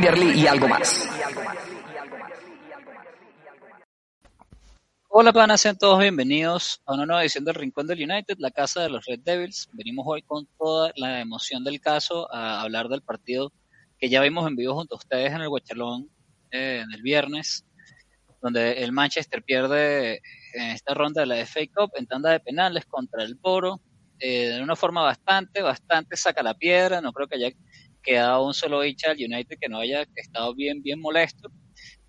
y algo más. Hola panas, sean todos bienvenidos a una nueva edición del Rincón del United, la casa de los Red Devils. Venimos hoy con toda la emoción del caso a hablar del partido que ya vimos en vivo junto a ustedes en el Guachalón eh, el viernes, donde el Manchester pierde en esta ronda de la FA Cup en tanda de penales contra el Poro, eh, de una forma bastante, bastante saca la piedra. No creo que haya quedado un solo hincha del United que no haya estado bien, bien molesto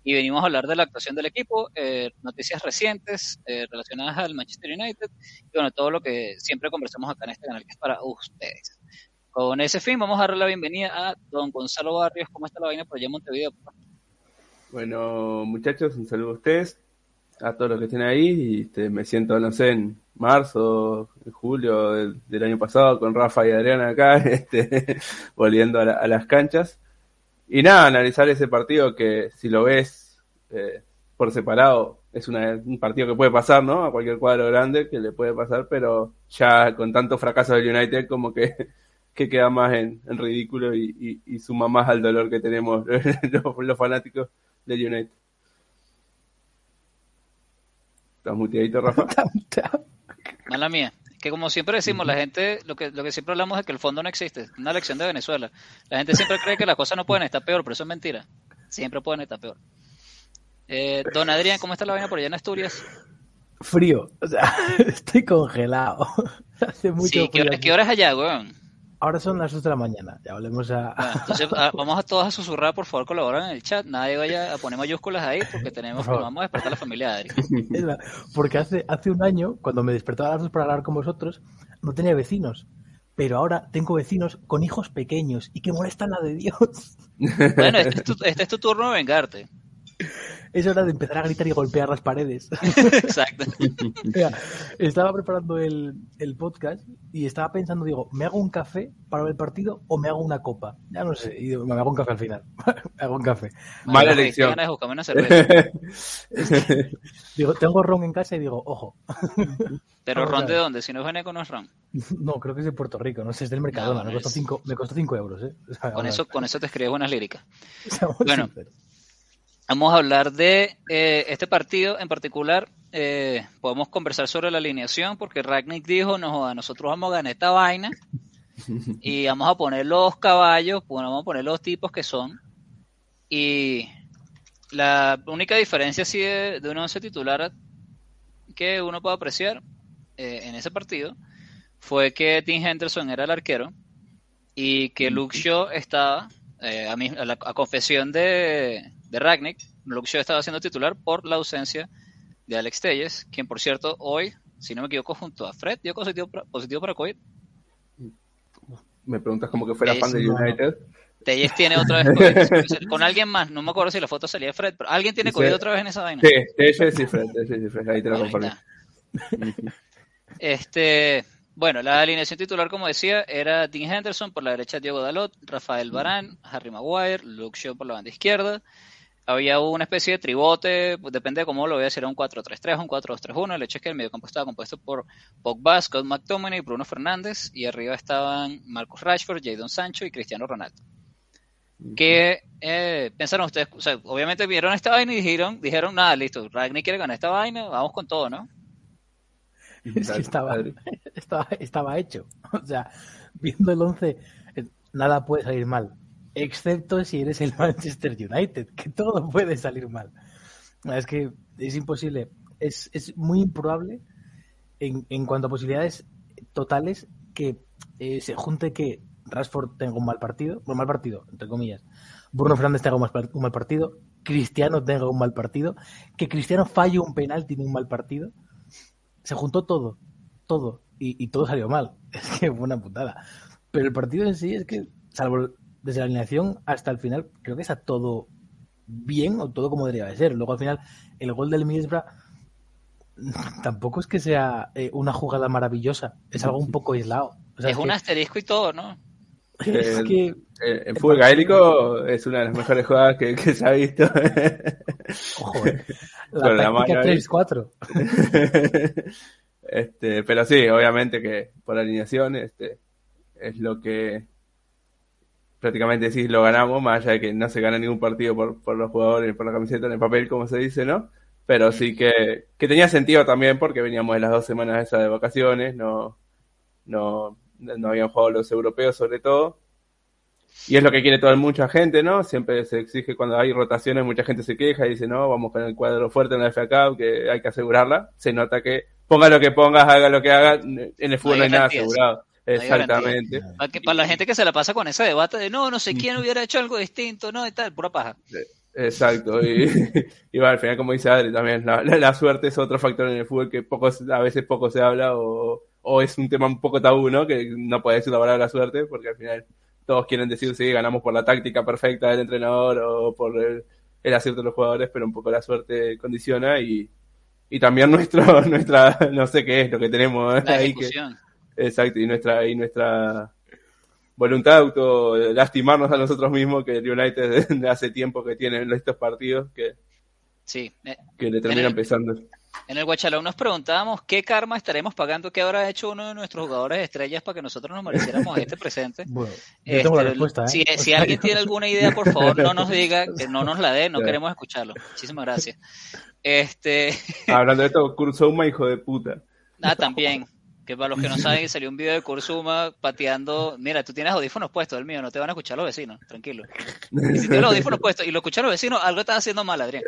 y venimos a hablar de la actuación del equipo, eh, noticias recientes eh, relacionadas al Manchester United y bueno, todo lo que siempre conversamos acá en este canal que es para ustedes. Con ese fin vamos a darle la bienvenida a don Gonzalo Barrios. ¿Cómo está la vaina por allá en Montevideo? Bueno, muchachos, un saludo a ustedes, a todos los que estén ahí. Y este, me siento, no sé, en marzo, julio del, año pasado con Rafa y Adriana acá, este, volviendo a las canchas. Y nada, analizar ese partido que si lo ves eh, por separado es un partido que puede pasar, ¿no? A cualquier cuadro grande que le puede pasar, pero ya con tanto fracaso del United como que, que queda más en, ridículo y, suma más al dolor que tenemos los, fanáticos del United. ¿Estás muteadito, Rafa? Mala mía que como siempre decimos, la gente, lo que, lo que siempre hablamos es que el fondo no existe, una lección de Venezuela. La gente siempre cree que las cosas no pueden estar peor, pero eso es mentira. Siempre pueden estar peor. Eh, don Adrián, ¿cómo está la vaina por allá en Asturias? Frío, o sea, estoy congelado. Hace mucho sí, ¿qué, hora, es allá, weón? Ahora son las 8 de la mañana, ya hablemos a... entonces ah, vamos a todos a susurrar, por favor, colaboran en el chat. Nadie vaya a poner mayúsculas ahí porque tenemos que vamos a despertar a la familia de Adri. Porque hace, hace un año, cuando me despertaba a las 2 para hablar con vosotros, no tenía vecinos. Pero ahora tengo vecinos con hijos pequeños y que molestan la de Dios. Bueno, este es tu, este es tu turno de vengarte es hora de empezar a gritar y golpear las paredes. Exacto. estaba preparando el, podcast y estaba pensando, digo, ¿me hago un café para ver el partido o me hago una copa? Ya no sé, y me hago un café al final. me hago un café. Mala elección. digo, tengo ron en casa y digo, ojo. ¿Pero ron de dónde? Si no es no es ron. No, creo que es de Puerto Rico, no sé, es del Mercadona, me, costó cinco, me costó 5 euros. ¿eh? con, eso, con eso te escribes buenas líricas. bueno, Vamos a hablar de eh, este partido en particular. Eh, podemos conversar sobre la alineación porque Ragnick dijo, no, nosotros vamos a ganar esta vaina y vamos a poner los caballos, bueno, vamos a poner los tipos que son. Y la única diferencia así de, de un once titular que uno puede apreciar eh, en ese partido fue que Tim Henderson era el arquero y que Luke Shaw estaba, a, a confesión de, de Ragnick, Luxio estaba siendo titular por la ausencia de Alex Telles, quien por cierto hoy, si no me equivoco, junto a Fred, dio positivo para, positivo para COVID. Me preguntas como que fuera fan de United. Telles tiene otra vez COVID, con alguien más, no me acuerdo si la foto salía de Fred, pero alguien tiene COVID otra vez en esa vaina. Sí, Telles y Fred, Telles y Fred, ahí te lo comparto. Este, bueno, la alineación titular, como decía, era Dean Henderson por la derecha, Diego Dalot, Rafael Barán, Harry Maguire, Luke Shaw por la banda izquierda, había una especie de tribote, pues, depende de cómo lo veas, si era un 4-3-3 un 4-2-3-1. El hecho es que el mediocampo estaba compuesto por Pogba, Scott McTominay, Bruno Fernández, y arriba estaban Marcus Rashford, Jadon Sancho y Cristiano Ronaldo. ¿Qué eh, pensaron ustedes? O sea, obviamente vieron esta vaina y dijeron, dijeron nada, listo, Ragni quiere ganar esta vaina, vamos con todo, ¿no? Es que estaba, estaba, estaba hecho. O sea, viendo el 11, eh, nada puede salir mal excepto si eres el Manchester United, que todo puede salir mal. Es que es imposible, es, es muy improbable en, en, cuanto a posibilidades totales que eh, se junte que Rashford tenga un mal partido, un mal partido, entre comillas, Bruno Fernández tenga un mal, partido, Cristiano tenga un mal partido, que Cristiano falle un penal tiene un mal partido. Se juntó todo, todo, y, todo salió mal. Es que fue una putada. Pero el partido en sí es que, salvo desde la alineación hasta el final, creo que está todo bien o todo como debería de ser. Luego al final, el gol del Middlesbrough tampoco es que sea eh, una jugada maravillosa, es algo un poco aislado. es, un asterisco y todo, ¿no? Es que, en fútbol gaélico es una de las mejores jugadas que, se ha visto. Ojo, eh. la táctica 3-4. este, pero sí, obviamente que por alineación este, es lo que prácticamente sí lo ganamos, más allá de que no se gana ningún partido por, por los jugadores, por la camiseta en el papel, como se dice, ¿no? Pero sí que, que tenía sentido también porque veníamos de las dos semanas esas de vacaciones, no, no, no habían jugado los europeos sobre todo. Y es lo que quiere toda mucha gente, ¿no? Siempre se exige cuando hay rotaciones, mucha gente se queja y dice, no, vamos con el cuadro fuerte en la FA Cup, que hay que asegurarla. Se nota que ponga lo que pongas, haga lo que haga, en el fútbol no hay, nada asegurado. Exactamente. Para, que, para la gente que se la pasa con ese debate de no, no sé quién hubiera hecho algo distinto, no, y tal, pura paja. Exacto, y, y bueno, al final, como dice Adri, también la, la, suerte es otro factor en el fútbol que poco, a veces poco se habla o, o es un tema un poco tabú, ¿no? Que no puede decir la palabra suerte, porque al final todos quieren decir, sí, ganamos por la táctica perfecta del entrenador o por el, el acierto de los jugadores, pero un poco la suerte condiciona y, y también nuestro, nuestra, no sé qué es lo que tenemos ahí. Que, exacto, y nuestra, y nuestra voluntad de auto lastimarnos a nosotros mismos, que el United hace tiempo que tiene estos partidos que, sí, eh, que le terminan pesando. En el Guachalón nos preguntábamos qué karma estaremos pagando, qué habrá hecho uno de nuestros jugadores estrellas para que nosotros nos mereciéramos este presente. Bueno, yo tengo la este, respuesta, ¿eh? si, alguien tiene alguna idea, por favor, no nos diga, que no nos la dé, no queremos escucharlo. Muchísimas gracias. Este... Hablando de esto, Kurzuma, hijo de puta. Ah, también que para los que no saben, salió un video de Kurzuma pateando. Mira, tú tienes audífonos puestos, el mío, no te van a escuchar los vecinos, tranquilo. Y si tienes los audífonos puestos y lo escuchan los vecinos, algo estás haciendo mal, Adrián.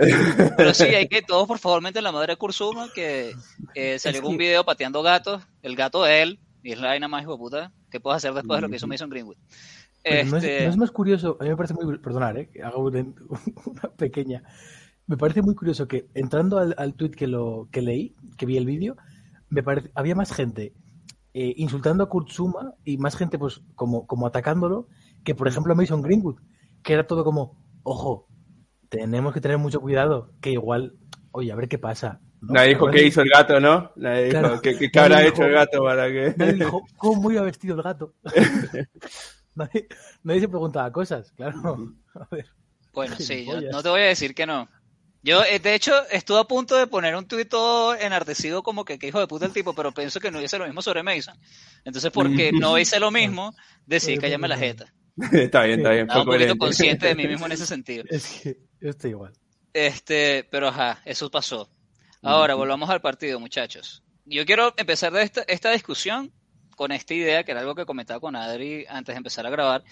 Pero sí, hay que todos, por favor, meten la madre de Kurzuma, que eh, salió un video pateando gatos, el gato de él, y es la vaina más hijo de puta que puedes hacer después de lo que hizo Mason Greenwood. no, es, más curioso, a mí me parece muy. Perdonar, ¿eh? hago una, pequeña. Me parece muy curioso que entrando al, al tweet que, lo, que leí, que vi el vídeo, me parece, había más gente eh, insultando a Kurtzuma y más gente pues como, como atacándolo que por ejemplo a Mason Greenwood, que era todo como, ojo, tenemos que tener mucho cuidado, que igual, oye, a ver qué pasa. Nadie dijo qué hizo el gato, ¿no? Nadie dijo qué, habrá hecho el gato para que... Nadie dijo cómo iba vestido el gato. nadie, nadie, se preguntaba cosas, claro. A ver. Bueno, sí, yo no te voy a decir que no. Yo, eh, de hecho, estuve a punto de poner un tuit todo enardecido como que, que hijo de puta el tipo, pero pienso que no hice lo mismo sobre Mason. Entonces, porque no hice lo mismo, decidí callarme la jeta. está bien, está bien. Estaba un poquito consciente de mí mismo en ese sentido. Es que yo estoy igual. Este, pero ajá, eso pasó. Ahora, volvamos al partido, muchachos. Yo quiero empezar de esta, esta discusión con esta idea, que era algo que comentaba con Adri antes de empezar a grabar,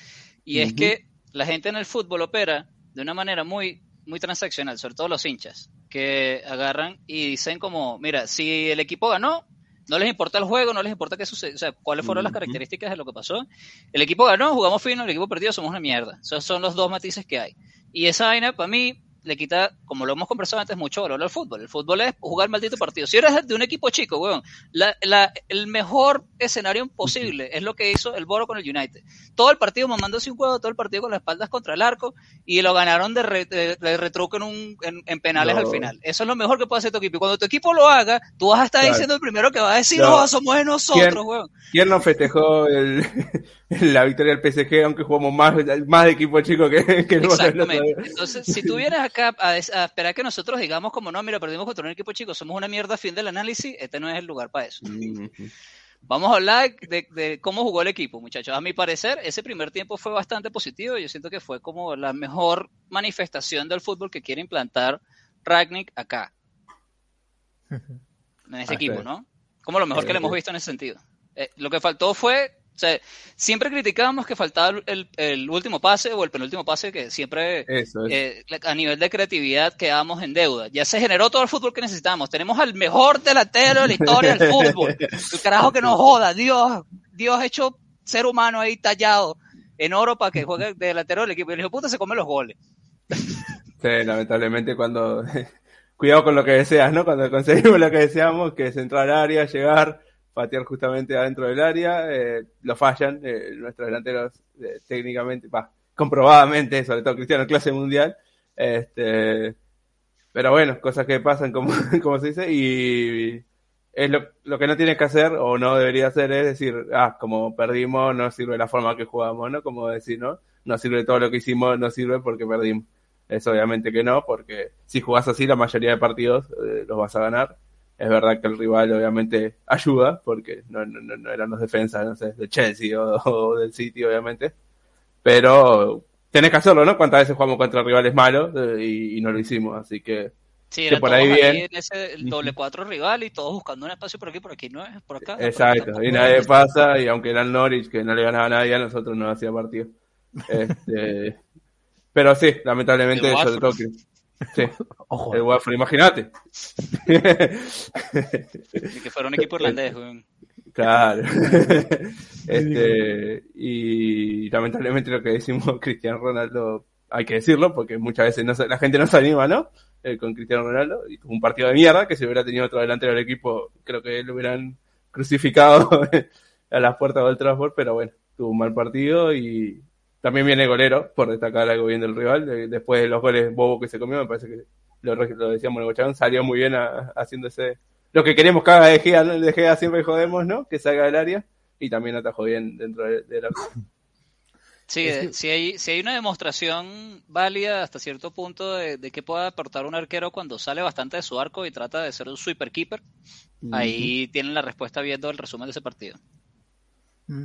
y es que la gente en el fútbol opera de una manera muy muy transaccional, sobre todo los hinchas, que agarran y dicen como, mira, si el equipo ganó, no les importa el juego, no les importa qué sucede, o sea, cuáles fueron las características de lo que pasó. El equipo ganó, jugamos fino, el equipo perdió, somos una mierda. Esos son los dos matices que hay. Y esa vaina, para mí, le quita, como lo hemos conversado antes, mucho valor al fútbol. El fútbol es jugar maldito partido. Si eres de un equipo chico, weón, la, la, el mejor escenario posible es lo que hizo el Boro con el United. Todo el partido mamándose un juego, todo el partido con las espaldas contra el arco y lo ganaron de, retruco en, un, en, penales al final. Eso es lo mejor que puede hacer tu equipo. Y cuando tu equipo lo haga, tú vas a estar diciendo el primero que va a decir, no, somos de nosotros, weón. ¿Quién no festejó el, la victoria del PSG, aunque jugamos más, más de equipo chico que, que Exactamente. Entonces, si tú vienes acá a, esperar que nosotros digamos como no, mira, perdimos contra un equipo chico, somos una mierda fin del análisis, este no es el lugar para eso. Vamos a hablar de, cómo jugó el equipo, muchachos. A mi parecer, ese primer tiempo fue bastante positivo. Yo siento que fue como la mejor manifestación del fútbol que quiere implantar Ragnick acá. En ese equipo, ¿no? Como lo mejor que le hemos visto en ese sentido. Eh, lo que faltó fue sea, siempre criticábamos que faltaba el, último pase o el penúltimo pase, que siempre eh, a nivel de creatividad quedábamos en deuda. Ya se generó todo el fútbol que necesitamos. Tenemos al mejor delantero de la historia del fútbol. El carajo que nos joda. Dios, Dios hecho ser humano ahí tallado en oro para que juegue de delantero del equipo. Y el hijo puta se come los goles. Sí, lamentablemente cuando... Cuidado con lo que deseas, ¿no? Cuando conseguimos lo que deseamos, que es entrar al área, llegar patear justamente adentro del área, eh, lo fallan eh, nuestros delanteros eh, técnicamente, comprobadamente, sobre todo Cristiano, clase mundial. Este, pero bueno, cosas que pasan, como, se dice, y es lo, que no tienes que hacer o no debería hacer es decir, ah, como perdimos, no sirve la forma que jugamos, ¿no? Como decir, ¿no? No sirve todo lo que hicimos, no sirve porque perdimos. Eso obviamente que no, porque si jugás así la mayoría de partidos los vas a ganar es verdad que el rival obviamente ayuda, porque no, no, no eran los defensas, no sé, de Chelsea o, del City, obviamente. pero tenés que hacerlo, ¿no? Cuántas veces jugamos contra rivales malos eh, y, no lo hicimos, así que... Sí, que por ahí bien. en ese doble cuatro rival y todos buscando un espacio por aquí, por aquí, no es por acá. Exacto, y nadie pasa, y aunque era el Norwich, que no le ganaba a nadie, a nosotros no hacía partido. Este, pero sí, lamentablemente, sobre todo que, Sí. Ojo. El Watford, imagínate. y que fuera un equipo irlandés, Claro. este, y lamentablemente lo que decimos Cristiano Ronaldo, hay que decirlo, porque muchas veces no, la gente no se anima, ¿no? Eh, con Cristiano Ronaldo, y tuvo un partido de mierda, que si hubiera tenido otro delantero del equipo, creo que lo hubieran crucificado a las puertas del Trafford, pero bueno, tuvo un mal partido y también viene golero, por destacar algo bien del rival. después de los goles bobo que se comió, me parece que lo, lo decíamos en salió muy bien haciendo ese. Lo que queremos que haga De Gea, ¿no? De Gea siempre jodemos, ¿no? Que salga del área y también atajó bien dentro de, la. Sí, si, hay, si hay una demostración válida hasta cierto punto de, que pueda aportar un arquero cuando sale bastante de su arco y trata de ser un sweeper keeper, ahí tienen la respuesta viendo el resumen de ese partido. Mm.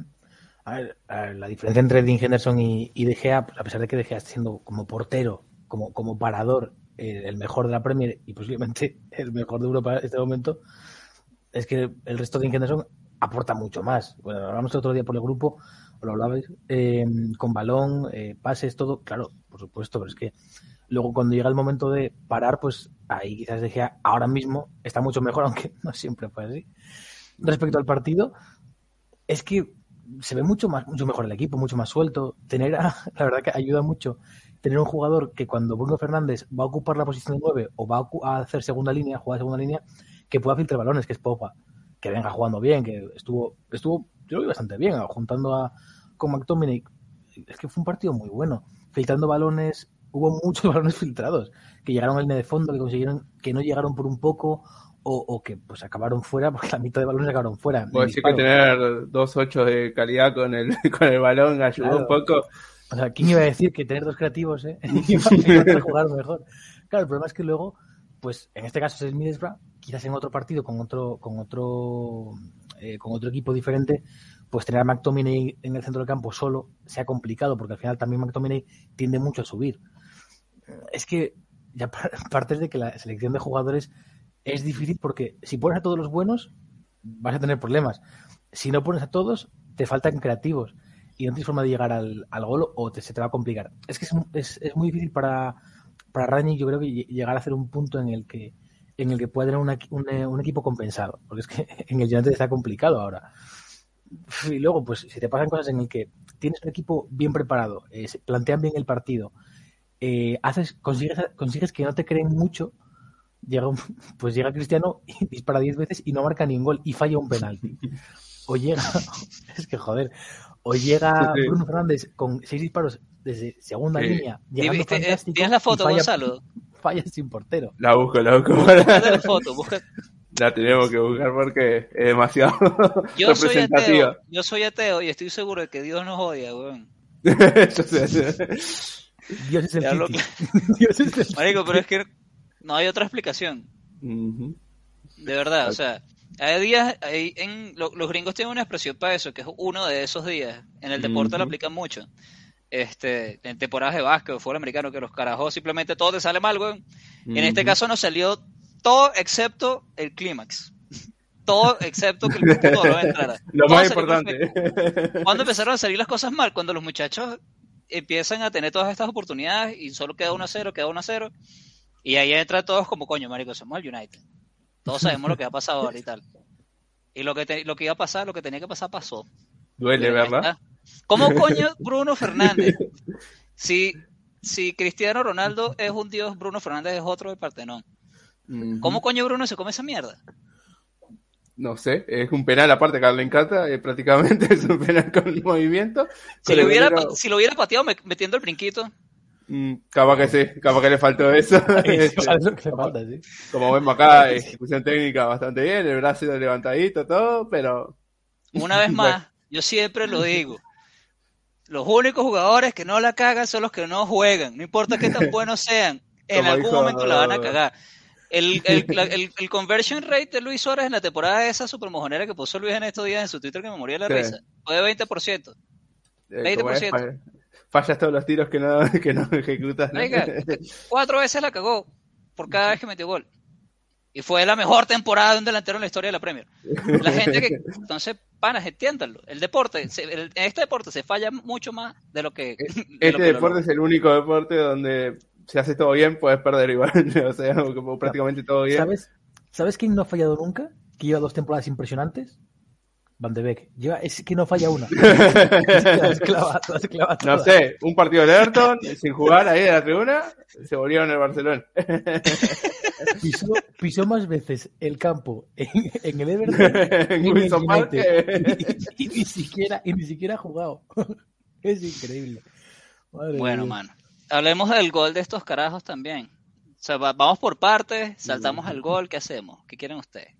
A ver, la diferencia entre Dean Henderson y, y De Gea, pues, a pesar de que De Gea siendo como portero, como, como parador, eh, el mejor de la Premier y posiblemente el mejor de Europa en este momento, es que el resto de Dean Henderson aporta mucho más. Bueno, hablamos el otro día por el grupo, lo hablabais, eh, con balón, eh, pases, todo, claro, por supuesto, pero es que luego cuando llega el momento de parar, pues ahí quizás De Gea ahora mismo está mucho mejor, aunque no siempre fue así. Respecto al partido, es que se ve mucho más mucho mejor el equipo, mucho más suelto. Tener, la verdad que ayuda mucho tener un jugador que cuando Bruno Fernández va a ocupar la posición de 9 o va a hacer segunda línea, jugar segunda línea, que pueda filtrar balones, que es Popa, que venga jugando bien, que estuvo, estuvo, yo lo vi bastante bien, juntando a con McTominay. Es que fue un partido muy bueno, filtrando balones, hubo muchos balones filtrados, que llegaron al línea de fondo, que consiguieron, que no llegaron por un poco, o, que pues acabaron fuera porque la mitad de balones acabaron fuera. Puedo decir que tener dos ocho de calidad con el, con el balón ayudó un poco. O sea, ¿quién iba a decir que tener dos creativos eh? iba a jugar mejor? Claro, el problema es que luego, pues en este caso es el Middlesbrough, quizás en otro partido con otro con otro eh, con otro equipo diferente, pues tener a McTominay en el centro del campo solo sea complicado porque al final también McTominay tiende mucho a subir. Es que ya partes de que la selección de jugadores es difícil porque si pones a todos los buenos, vas a tener problemas. Si no pones a todos, te faltan creativos y no tienes forma de llegar al, al gol o te, se te va a complicar. Es que es, es, muy difícil para, para Rani, yo creo que llegar a hacer un punto en el que en el que pueda tener un, equipo compensado, porque es que en el United está complicado ahora. Y luego, pues, si te pasan cosas en el que tienes un equipo bien preparado, eh, plantean bien el partido, eh, haces, consigues, consigues que no te creen mucho, llega pues llega Cristiano y dispara 10 veces y no marca ni un gol y falla un penalti. O llega, es que joder, o llega Bruno Fernández con 6 disparos desde segunda línea. ¿Tienes la foto, falla, Gonzalo? Falla sin portero. La busco, la busco. la foto, busca. La tenemos que buscar porque es demasiado yo soy ateo, yo soy ateo y estoy seguro de que Dios nos odia, weón. Dios es el Dios es el Marico, pero es que no hay otra explicación. De verdad, o sea, hay días, hay, en, los gringos tienen una expresión para eso, que es uno de esos días. En el deporte lo aplican mucho. Este, en temporadas de básquet o fútbol americano, que los carajos simplemente todo te sale mal, güey. En este caso nos salió todo excepto el clímax. Todo excepto que el puto no entrara. Lo más importante. ¿Cuándo empezaron a salir las cosas mal? Cuando los muchachos empiezan a tener todas estas oportunidades y solo queda 1 a 0, queda 1 a 0 y ahí entra todos como coño, marico, somos el United. Todos sabemos lo que ha pasado ahora y tal. Y lo que, lo que iba a pasar, lo que tenía que pasar, pasó. Duele, ¿verdad? ¿Cómo coño Bruno Fernández? Si, si Cristiano Ronaldo es un dios, Bruno Fernández es otro del Partenón. ¿Cómo coño Bruno se come esa mierda? No sé, es un penal aparte que le encanta, eh, prácticamente es un penal con movimiento. Si, lo hubiera, si lo hubiera pateado metiendo el brinquito, Mm, capaz que sí, capaz que le faltó eso. Como vemos acá, ejecución técnica bastante bien, el brazo levantadito, todo, pero. Una vez más, yo siempre lo digo. Los únicos jugadores que no la cagan son los que no juegan. No importa qué tan buenos sean, en algún momento la van a cagar. El, el, el, conversion rate de Luis Suárez en la temporada esa super mojonera que puso Luis en estos días en su Twitter que me moría la risa fue de 20%. 20%. Fallas todos los tiros que no, que no ejecutas. cuatro veces la cagó por cada vez que metió gol. Y fue la mejor temporada de un delantero en la historia de la Premier. La gente que. Entonces, panas, entiéndanlo. El deporte, en este deporte se falla mucho más de lo que. este deporte es el único deporte donde si haces todo bien, puedes perder igual. o sea, como prácticamente todo bien. ¿Sabes, ¿Sabes quién no ha fallado nunca? Que lleva dos temporadas impresionantes. Van de Beek. Lleva, es que no falla una. no sé, un partido de Everton sin jugar ahí de la tribuna, se volvió en el Barcelona. pisó, pisó, más veces el campo en, el Everton en Wilson Park y, ni siquiera, y ni siquiera ha jugado. es increíble. bueno, mano. Hablemos del gol de estos carajos también. O sea, vamos por partes, saltamos al gol, ¿qué hacemos? ¿Qué quieren ustedes?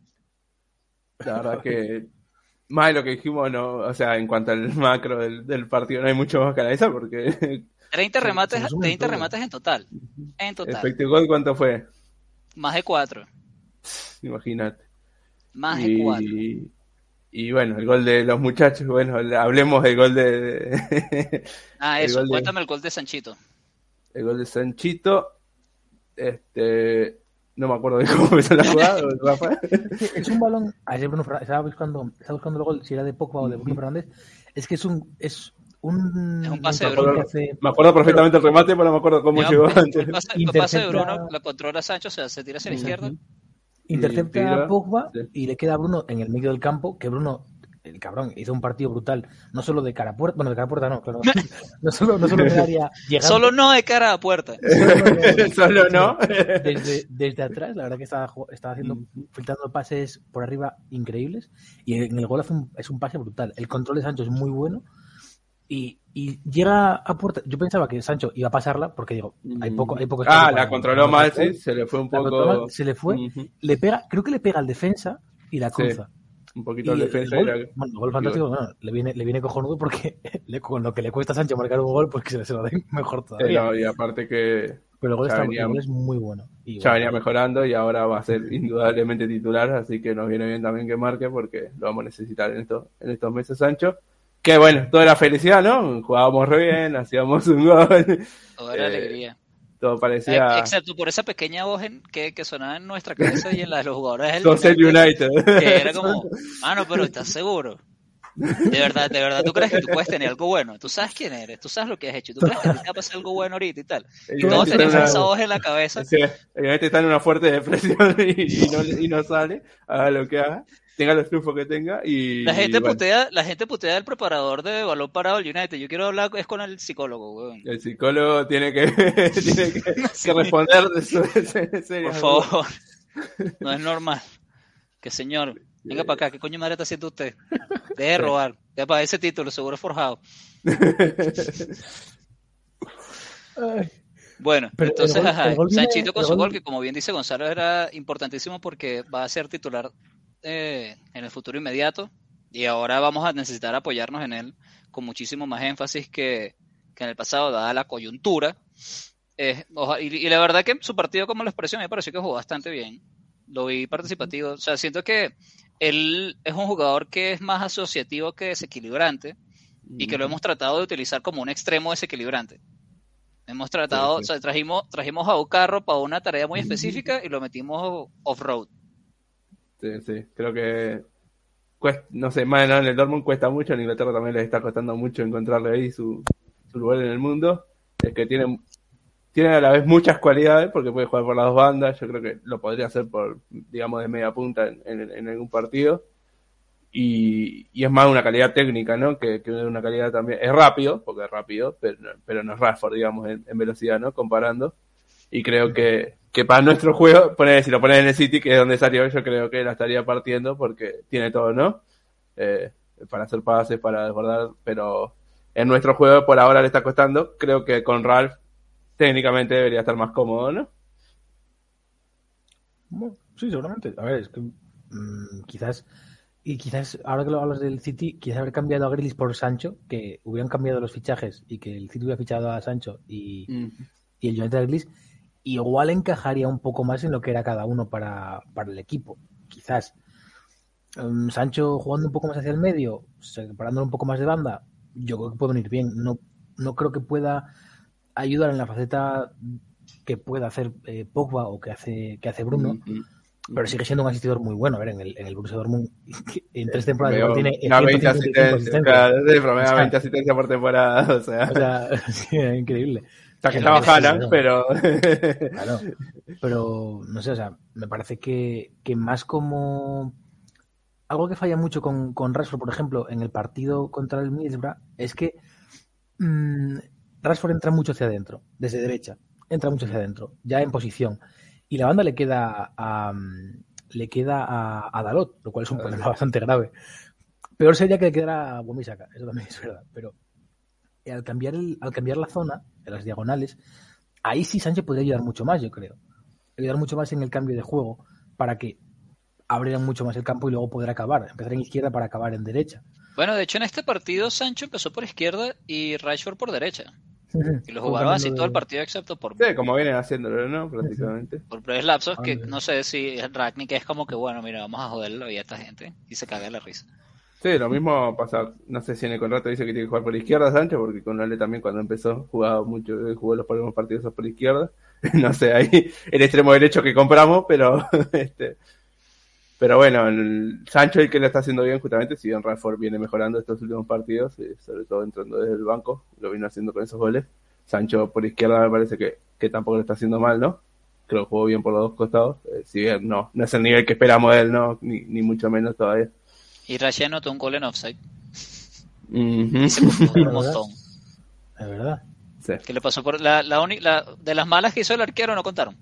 La verdad que más de lo que dijimos, no, o sea, en cuanto al macro del, partido, no hay mucho más que analizar porque. 30 remates, 30 remates en total. En total. ¿Efectivo gol cuánto fue? Más de 4. Imagínate. Más de 4. Y, bueno, el gol de los muchachos, bueno, hablemos del gol de. ah, eso, cuéntame el gol de Sanchito. El gol de Sanchito. Este no me acuerdo de cómo empezó la jugada, Rafa. Es un balón. Ayer Bruno estaba buscando, estaba buscando el gol, si era de Pogba o de Bruno Fernández. Es que es un. Es un, pase de Bruno. Me acuerdo perfectamente el remate, pero no me acuerdo cómo llegó antes. El pase, el pase de Bruno la controla Sancho, o sea, se tira hacia la izquierda. Intercepta a Pogba y le queda a Bruno en el medio del campo, que Bruno el cabrón hizo un partido brutal, no solo de cara a puerta, bueno, de cara a puerta no, claro, no solo, no solo de Solo no de cara a puerta. solo no. Desde, desde, atrás, la verdad que estaba, estaba haciendo, filtrando pases por arriba increíbles y en el gol un, es un pase brutal. El control de Sancho es muy bueno y, y, llega a puerta. Yo pensaba que Sancho iba a pasarla porque digo, hay poco, hay poco Ah, la controló mal, sí, se le fue un poco. se le fue, le pega, creo que le pega al defensa y la cruza un poquito de defensa. El gol, bueno, gol fantástico, bueno, le, viene, le viene cojonudo porque le, con lo que le cuesta a Sancho marcar un gol, pues que se, se lo dé mejor todavía. y aparte que. Pero el gol, está, venía, es muy bueno. Y ya venía mejorando y ahora va a ser indudablemente titular, así que nos viene bien también que marque porque lo vamos a necesitar en estos, en estos meses, Sancho. Que bueno, toda la felicidad, ¿no? Jugábamos re bien, hacíamos un gol. Toda la alegría parecía. Excepto por esa pequeña voz que, que, sonaba en nuestra cabeza y en la de los jugadores del United. Que era como, mano, pero ¿estás seguro? De verdad, de verdad, ¿tú crees que tú puedes tener algo bueno? Tú sabes quién eres, tú sabes lo que has hecho, tú crees que te va a pasar algo bueno ahorita y tal. Y todos tenemos esa voz en la cabeza. Sí, obviamente está en una fuerte depresión y, no, y no sale, haga lo que haga tenga los triunfos que tenga y la gente putea la gente putea el preparador de balón parado del United. Yo quiero hablar es con el psicólogo weón. el psicólogo tiene que tiene que, responder de su por favor. No es normal. Que señor venga para acá qué coño madre está haciendo usted deje de robar. Ya para ese título seguro forjado. Bueno, entonces, Sanchito con su gol, que como bien dice Gonzalo, era importantísimo porque va a ser titular eh, en el futuro inmediato y ahora vamos a necesitar apoyarnos en él con muchísimo más énfasis que, en el pasado, dada la coyuntura. Eh, y, la verdad que su partido como la expresión me pareció que jugó bastante bien. Lo vi participativo. O sea, siento que él es un jugador que es más asociativo que desequilibrante y que lo hemos tratado de utilizar como un extremo desequilibrante. Hemos tratado, o sea, trajimos, trajimos a carro para una tarea muy específica y lo metimos off-road. Sí, sí, creo que cuesta, no sé, más en el Dortmund cuesta mucho, en Inglaterra también les está costando mucho encontrarle ahí su, lugar en el mundo. Es que tiene, tiene a la vez muchas cualidades porque puede jugar por las dos bandas, yo creo que lo podría hacer por, digamos, de media punta en, algún partido. Y, y, es más una calidad técnica, ¿no? Que, que, una calidad también. Es rápido, porque es rápido, pero, pero no es Rashford, digamos, en, en velocidad, ¿no? Comparando. Y creo que, que para nuestro juego, si lo pones en el City, que es donde salió, yo creo que la estaría partiendo porque tiene todo, ¿no? Eh, para hacer pases, para desbordar, pero en nuestro juego por ahora le está costando. Creo que con Ralph técnicamente debería estar más cómodo, ¿no? sí, seguramente. A ver, es que mm, quizás y quizás, ahora que lo hablas del City, quizás haber cambiado a Grilis por Sancho, que hubieran cambiado los fichajes y que el City hubiera fichado a Sancho y, mm. y el United a Igual encajaría un poco más en lo que era cada uno para, el equipo, quizás. Um, Sancho jugando un poco más hacia el medio, separándolo un poco más de banda, yo creo que puede venir bien. No, no creo que pueda ayudar en la faceta que pueda hacer eh, Pogba o que hace, que hace Bruno. Pero sigue siendo un asistidor muy bueno. A ver, en el, en el Borussia Dortmund, en tres temporadas tiene. 20 asistencias. Claro, 20 asistencias por temporada. O sea, o sea sí, increíble. Que estaba Haaland, pero. claro. Pero, no sé, o sea, me parece que, que más como. Algo que falla mucho con, con Rashford, por ejemplo, en el partido contra el Middlesbrough, es que mmm, Rashford entra mucho hacia adentro, desde derecha. Entra mucho hacia adentro, ya en posición y la banda le queda a, le queda a, Dalot, lo cual es un problema bastante grave. Peor sería que le quedara a Womisaka, eso también es verdad, pero al cambiar, el, al cambiar la zona, en las diagonales, ahí sí Sánchez podría ayudar mucho más, yo creo. Ayudar mucho más en el cambio de juego para que abrieran mucho más el campo y luego poder acabar. Empezar en izquierda para acabar en derecha. Bueno, de hecho en este partido Sancho empezó por izquierda y Rashford por derecha. Y lo jugaron así todo el partido excepto por... Sí, como vienen haciéndolo, ¿no? Prácticamente. Por breves lapsos que no sé si Ragnick es como que, bueno, mira, vamos a joderlo y a esta gente. Y se caga la risa. Sí, lo mismo pasa, no sé si en el contrato dice que tiene que jugar por izquierda Sancho, porque con Ale también cuando empezó jugaba mucho, jugó los primeros partidos por izquierda. no sé, ahí el extremo derecho que compramos, pero este pero bueno, el Sancho el que le está haciendo bien justamente, si bien Radford viene mejorando estos últimos partidos, eh, sobre todo entrando desde el banco, lo vino haciendo con esos goles. Sancho por izquierda me parece que, que tampoco lo está haciendo mal, ¿no? Creo que jugó bien por los dos costados, eh, si bien no, no es el nivel que esperamos de él, ¿no? Ni, ni mucho menos todavía. Y Rashid anotó un gol en offside. un montón. Es verdad. Sí. ¿Qué le pasó por la, la, la, de las malas que hizo el arquero no contaron?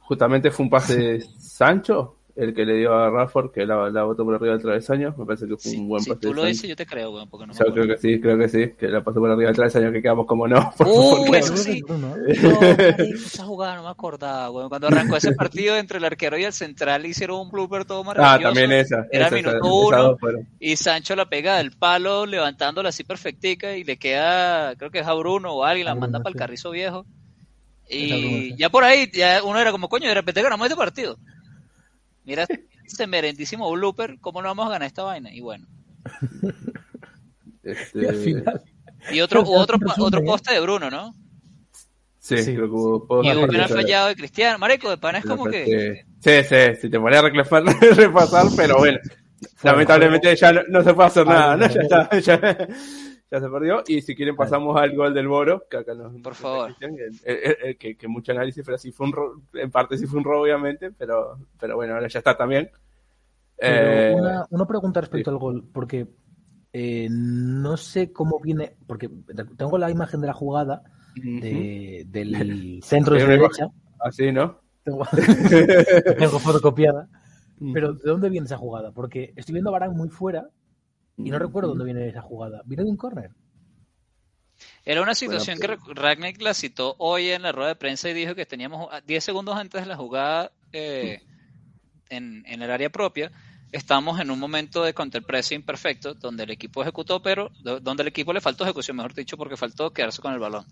Justamente fue un pase de Sancho el que le dio a Rafford, que la, la botó por arriba del travesaño, me parece que fue un buen si tú lo dices, yo te creo, weón, porque no Yo creo que sí, creo que sí, que la pasó por arriba del travesaño, que quedamos como no. Por, uh, eso sí. No, esa jugada no me acordaba, weón. Cuando arrancó ese partido entre el arquero y el central, hicieron un blooper todo maravilloso. Ah, también esa. Era esa, minuto uno, y Sancho la pega del palo, levantándola así perfectica, y le queda, creo que es a Bruno o alguien, la manda para el carrizo viejo. Y ya por ahí, ya uno era como, coño, de repente ganamos este partido. Mira, este merendísimo blooper, ¿cómo no vamos a ganar esta vaina? Y bueno. Este... Y otro, otro, otro poste de Bruno, ¿no? Sí, sí, creo que hubo Y un penal fallado de Cristiano. Marico, de pana es como que. Sí, sí, si te ponía a repasar, pero bueno. Lamentablemente ya no, se puede hacer nada, ¿no? Ya está, ya, ya se perdió. Y si quieren pasamos al gol del Boro, que acá nos... Por favor. que, que, mucho análisis, pero sí fue un robo, en parte sí fue un robo, obviamente, pero, pero bueno, ahora ya está también. Eh... Una, una, pregunta respecto sí. al gol, porque eh, no sé cómo viene, porque tengo la imagen de la jugada de, del centro de derecha. Así, ¿no? Tengo, tengo fotocopiada. Pero ¿de dónde viene esa jugada? Porque estoy viendo a Barán muy fuera y no recuerdo dónde viene esa jugada. ¿Viene de un córner? Era una situación bueno, pues... que Ragnick la citó hoy en la rueda de prensa y dijo que teníamos 10 segundos antes de la jugada eh, en, en, el área propia. Estamos en un momento de counterpressing perfecto, donde el equipo ejecutó, pero donde el equipo le faltó ejecución, mejor dicho, porque faltó quedarse con el balón.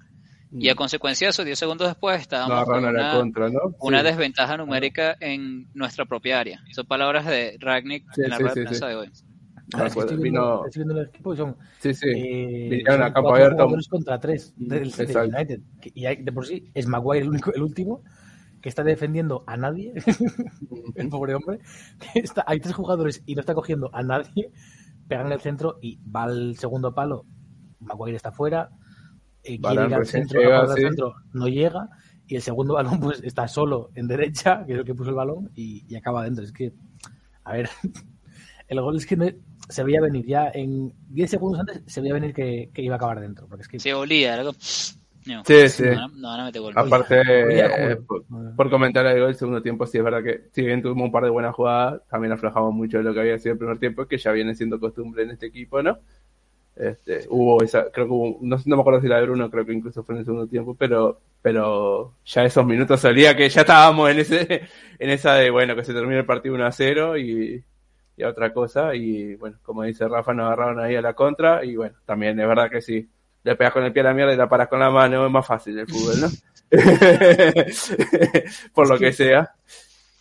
Y a consecuencia de eso, 10 segundos después, estábamos no, con una, contra, ¿no? una sí. desventaja numérica en nuestra propia área. Son palabras de Ragnick sí, en la rueda de prensa de hoy. Ah, es que estoy, viendo, estoy viendo el equipo y son, sí, sí. Eh, Vinieron a campo abierto. contra tres del, del United. Y hay, de por sí es Maguire el, único, el último que está defendiendo a nadie, el pobre hombre. Está, hay tres jugadores y no está cogiendo a nadie, pegan el centro y va al segundo palo. Maguire está fuera, eh, quiere ir al centro, llega, sí. centro, no llega, y el segundo balón pues está solo en derecha, que es el que puso el balón, y, y acaba adentro. Es que, a ver, el gol es que no, se veía venir ya en 10 segundos antes se veía venir que, que, iba a acabar dentro. Porque es que... Se olía, algo. No, sí, sí. No, no, no mete gol. Aparte, eh, por, por, comentar algo del segundo tiempo, sí es verdad que si bien tuvimos un par de buenas jugadas, también aflojamos mucho de lo que había sido el primer tiempo, que ya viene siendo costumbre en este equipo, ¿no? Este, hubo esa, creo que hubo, no, no, me acuerdo si la de Bruno, creo que incluso fue en el segundo tiempo, pero, pero ya esos minutos salía que ya estábamos en ese, en esa de, bueno, que se termina el partido 1 a 0 y, y a otra cosa, y bueno, como dice Rafa, nos agarraron ahí a la contra, y bueno, también es verdad que sí, le pegas con el pie a la mierda y la paras con la mano, es más fácil el fútbol, ¿no? Por lo que sea.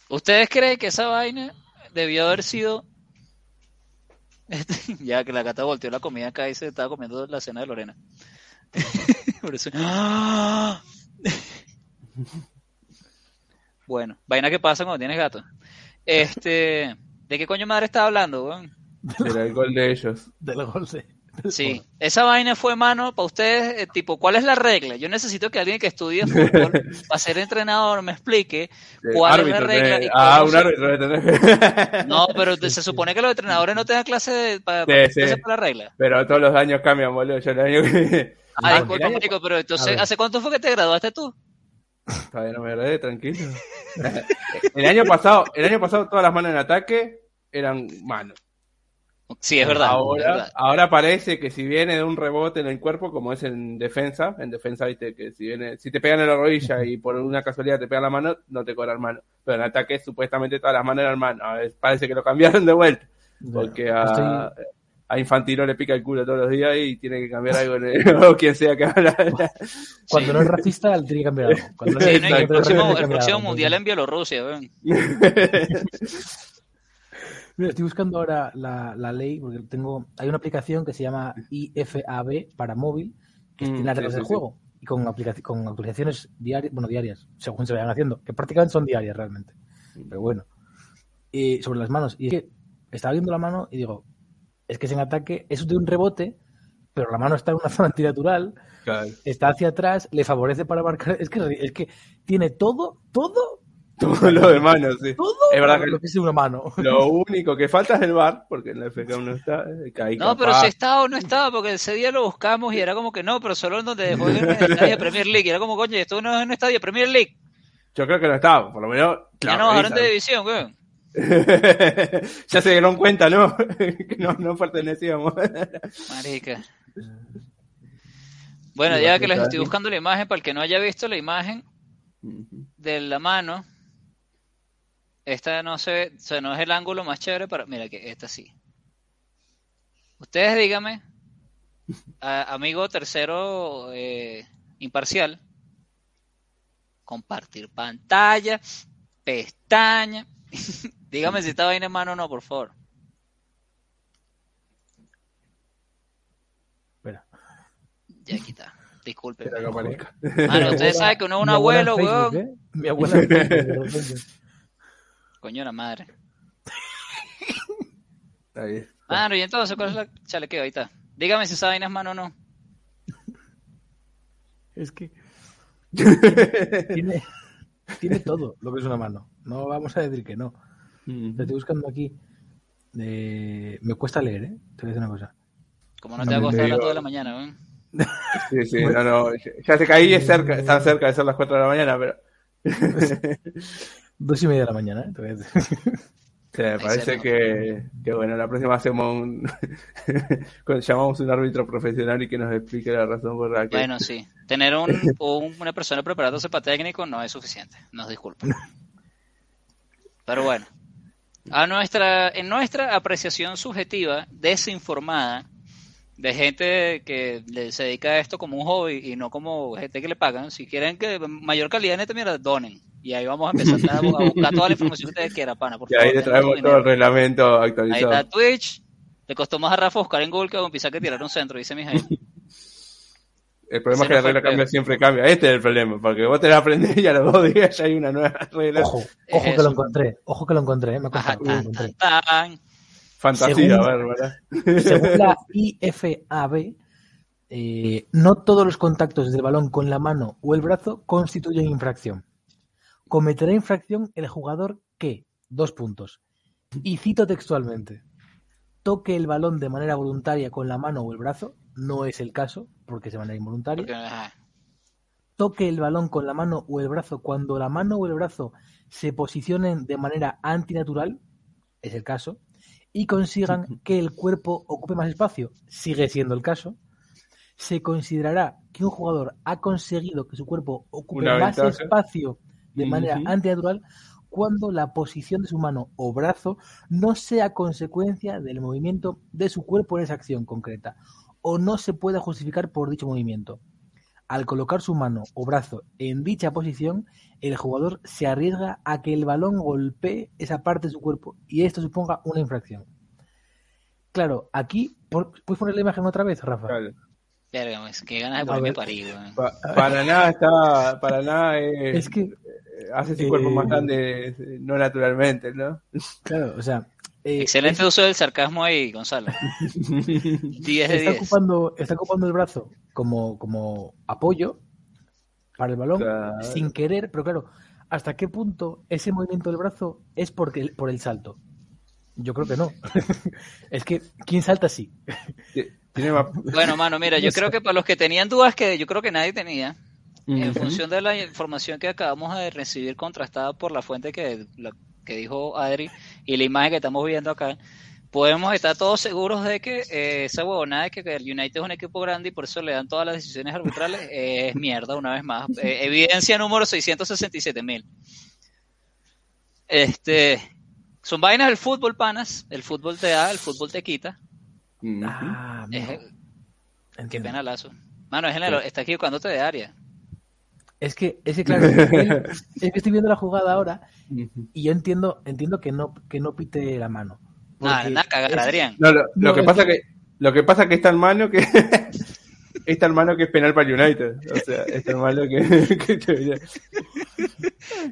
¿Ustedes creen que esa vaina debió haber sido ya que la gata volteó la comida acá y se estaba comiendo la cena de Lorena. bueno, vaina que pasa cuando tienes gato. Este, ¿de qué coño madre estaba hablando, weón? Del gol de ellos. Del gol de... Sí, esa vaina fue, mano, para ustedes, eh, tipo, ¿cuál es la regla? Yo necesito que alguien que estudie fútbol para ser entrenador me explique cuál es la regla. ah, un árbitro No, pero se supone que los entrenadores no tengan clase para, la regla. Pero todos los años cambian, boludo. Yo el año que... Ah, disculpa, Marico, pero entonces, ¿hace cuánto fue que te graduaste tú? Todavía no me gradué, tranquilo. el año pasado, el año pasado todas las manos en ataque eran manos. Sí, es verdad, ahora, parece que si viene de un rebote en el cuerpo, como es en defensa, en defensa, viste, que si viene, si te pegan en la rodilla y por una casualidad te pegan la mano, no te cobran mano. Pero en ataque supuestamente todas las manos eran manos. parece que lo cambiaron de vuelta. Porque a, a Infantino le pica el culo todos los días y tiene que cambiar algo en el, o quien sea que habla. Cuando no es racista, tiene que cambiar algo. Cuando no el, próximo, el próximo mundial en Bielorrusia. estoy buscando ahora la, ley, porque tengo, hay una aplicación que se llama IFAB para móvil, que tiene las reglas del juego, y con, con actualizaciones diarias, bueno, diarias, según se vayan haciendo, que prácticamente son diarias realmente. Pero bueno. Y sobre las manos. Y es que estaba viendo la mano y digo, es que es en ataque, es de un rebote, pero la mano está en una zona antinatural, está hacia atrás, le favorece para marcar. Es que, es que tiene todo, todo todo lo de mano, sí. Todo es verdad que lo que es una mano. Lo único que falta es el bar, porque en la FK no está. Eh, no, pero si estaba o no estaba, porque ese día lo buscamos y era como que no, pero solo en donde dejó en el estadio de Premier League. Era como, coño, esto no es un estadio de Premier League. Yo creo que no estaba, por lo menos. Ya no bajaron de división, weón. ya se dieron cuenta, ¿no? que no, no pertenecíamos. Marica. Bueno, ya que les estoy buscando la imagen, para el que no haya visto la imagen de la mano, esta no se ve, o sea, no es el ángulo más chévere, pero mira que esta sí. Ustedes díganme, amigo tercero eh, imparcial, compartir pantalla, pestaña. dígame si está vaina en mano o no, por favor. Espera. Ya aquí está. Disculpe. Mano, ustedes saben que uno es un abuelo, weón. ¿eh? Mi abuela. Coño la madre. Ahí Mano, y entonces, ¿cuál es la chalequeo? Ahí está. Dígame si esa vaina es mano o no. Es que. tiene, tiene todo lo que es una mano. No vamos a decir que no. Te estoy buscando aquí. me cuesta leer, ¿eh? Te voy a decir una cosa. Como no te va a costar a las 2 de la mañana, ¿eh? Sí, sí, no, no. Ya se caí, es cerca, está cerca de ser las 4 de la mañana, pero. Dos y media de la mañana, ¿eh? Sí, me parece que, que, bueno, la próxima hacemos un. llamamos un árbitro profesional y que nos explique la razón por la que. Bueno, sí. Tener un, una persona preparándose para técnico no es suficiente. Nos disculpen. Pero bueno. A nuestra, en nuestra apreciación subjetiva, desinformada, de gente que se dedica a esto como un hobby y no como gente que le pagan, si quieren que mayor calidad en esta mierda, donen. Y ahí vamos a empezar a buscar toda la información que ustedes quieran, pana. y ahí le traemos todo el reglamento actualizado. Ahí está Twitch. Le costó más a Rafa buscar en Google que a un que tirar un centro, dice mi gente. El problema es que la regla cambia siempre cambia. Este es el problema, porque vos te la aprendés y a los dos días ya hay una nueva regla. Ojo, ojo que lo encontré, ojo que lo encontré, ¿eh? me Fantasía, a ver, ¿verdad? Según la IFAB, eh, no todos los contactos del balón con la mano o el brazo constituyen infracción cometerá infracción el jugador que, dos puntos, y cito textualmente, toque el balón de manera voluntaria con la mano o el brazo, no es el caso, porque es de manera involuntaria. Toque el balón con la mano o el brazo cuando la mano o el brazo se posicionen de manera antinatural, es el caso, y consigan que el cuerpo ocupe más espacio, sigue siendo el caso, se considerará que un jugador ha conseguido que su cuerpo ocupe más espacio de manera antinatural cuando la posición de su mano o brazo no sea consecuencia del movimiento de su cuerpo en esa acción concreta o no se pueda justificar por dicho movimiento. Al colocar su mano o brazo en dicha posición, el jugador se arriesga a que el balón golpee esa parte de su cuerpo y esto suponga una infracción. Claro, aquí, ¿puedes poner la imagen otra vez, Rafa? qué ganas de ponerme parir, Para nada está, para nada es, que hace su cuerpo más eh, grande no naturalmente, ¿no? Claro, o sea, eh, Excelente uso del sarcasmo ahí, Gonzalo. 10 de está, Ocupando, está ocupando el brazo como, como apoyo para el balón sin querer, pero claro, ¿hasta qué punto ese movimiento del brazo es porque, por el salto? Yo creo que no. es que, ¿quién salta así? bueno, mano, mira, yo creo que para los que tenían dudas, que yo creo que nadie tenía, en función de la información que acabamos de recibir contrastada por la fuente que, que dijo Adri y la imagen que estamos viendo acá, podemos estar todos seguros de que eh, esa huevonada de que, el United es un equipo grande y por eso le dan todas las decisiones arbitrales es mierda, una vez más. Eh, evidencia número 667 mil. Este, son vainas del fútbol, panas. El fútbol te da, el fútbol te quita. Ah, qué penalazo. Mano, es general, está aquí cuando te de área. Es que, es que claro, es que estoy viendo la jugada ahora y yo entiendo, entiendo que no, que no pite la mano. Nada, nada, cagar, Adrián. No, lo, que pasa que... lo que pasa que está en mano que es tan malo que es penal para United. O sea, es tan malo que, que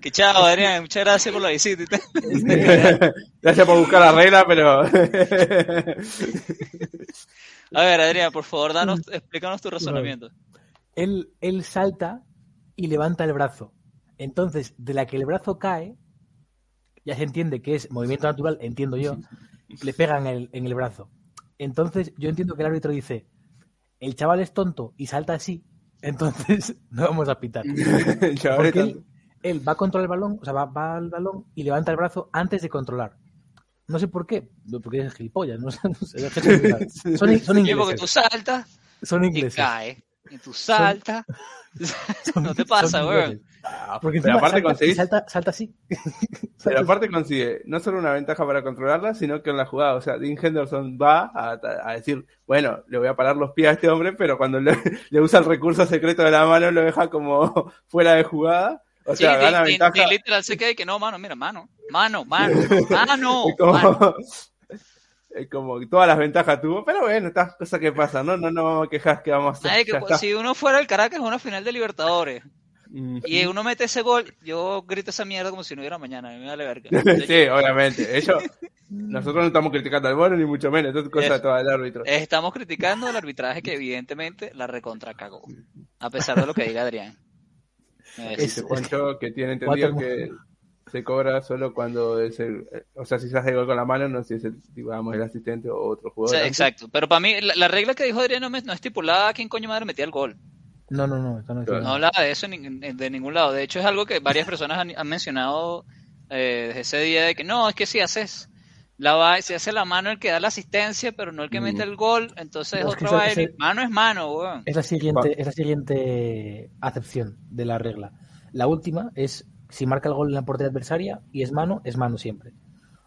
Que chao, Adrián, muchas gracias por la visita. gracias por buscar la regla, pero. A ver, Adrián, por favor, danos, explícanos tu razonamiento. Él, él salta y levanta el brazo. Entonces, de la que el brazo cae, ya se entiende que es movimiento natural, entiendo yo, le pegan en el, en el brazo. Entonces, yo entiendo que el árbitro dice, el chaval es tonto y salta así, entonces no vamos a pitar. Porque él, va contra el balón, o sea, va, al balón y levanta el brazo antes de controlar. No sé por qué, porque es gilipollas, no sé, son, son ingleses. Porque tú saltas, son ingleses. Y cae, y tú saltas, no te pasa, güey. Ah, porque pero aparte salta, salta, salta, así. pero aparte consigue no solo una ventaja para controlarla, sino que en la jugada, o sea, Dean Henderson va a, decir, bueno, le voy a parar los pies a este hombre, pero cuando le, usa el recurso secreto de la mano lo deja como fuera de jugada. O sea, gana ventaja. Y literal se queda que no, mano, mira, mano, mano, mano, mano. Como todas las ventajas tuvo, pero bueno, estas cosas que pasan, ¿no? No, no quejas que vamos a hacer. si uno fuera el Caracas, es una final de Libertadores. Y uno mete ese gol, yo grito esa mierda como si no hubiera mañana, me vale verga. sí, obviamente. Ellos, nosotros no estamos criticando al bono ni mucho menos, es cosa de todo el árbitro. Estamos criticando el arbitraje que evidentemente la recontra cagó, a pesar de lo que diga Adrián. Dice Juancho que tiene entendido que se cobra solo cuando es el, o sea, si se hace gol con la mano, no sé si es el, digamos, el asistente o otro jugador. exacto, pero para mí la, regla que dijo Adrián no, no estipulaba quién coño madre metía el gol. No, no, no. no, no hablaba de eso de ningún lado. De hecho, es algo que varias personas han, mencionado eh, desde ese día de que no, es que si haces la si hace la mano el que da la asistencia, pero no el que mete el gol, entonces es otro baile. Mano es mano, weón. Es la siguiente, es la siguiente acepción de la regla. La última es si marca el gol en la portería adversaria y es mano, es mano siempre.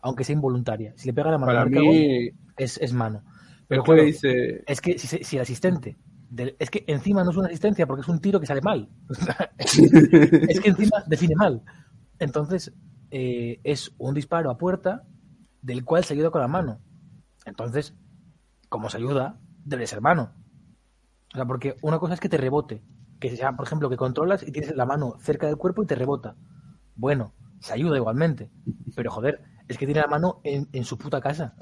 Aunque sea involuntaria. Si le pega la mano, Para mí... es, es mano. Pero el dice... es que si, si el asistente es que encima no es una asistencia porque es un tiro que sale mal. es que encima define mal. Entonces, eh, es un disparo a puerta del cual se ayuda con la mano. Entonces, como se ayuda, debe ser mano. O sea, porque una cosa es que te rebote. Que sea, por ejemplo, que controlas y tienes la mano cerca del cuerpo y te rebota. Bueno, se ayuda igualmente. Pero joder, es que tiene la mano en, en su puta casa.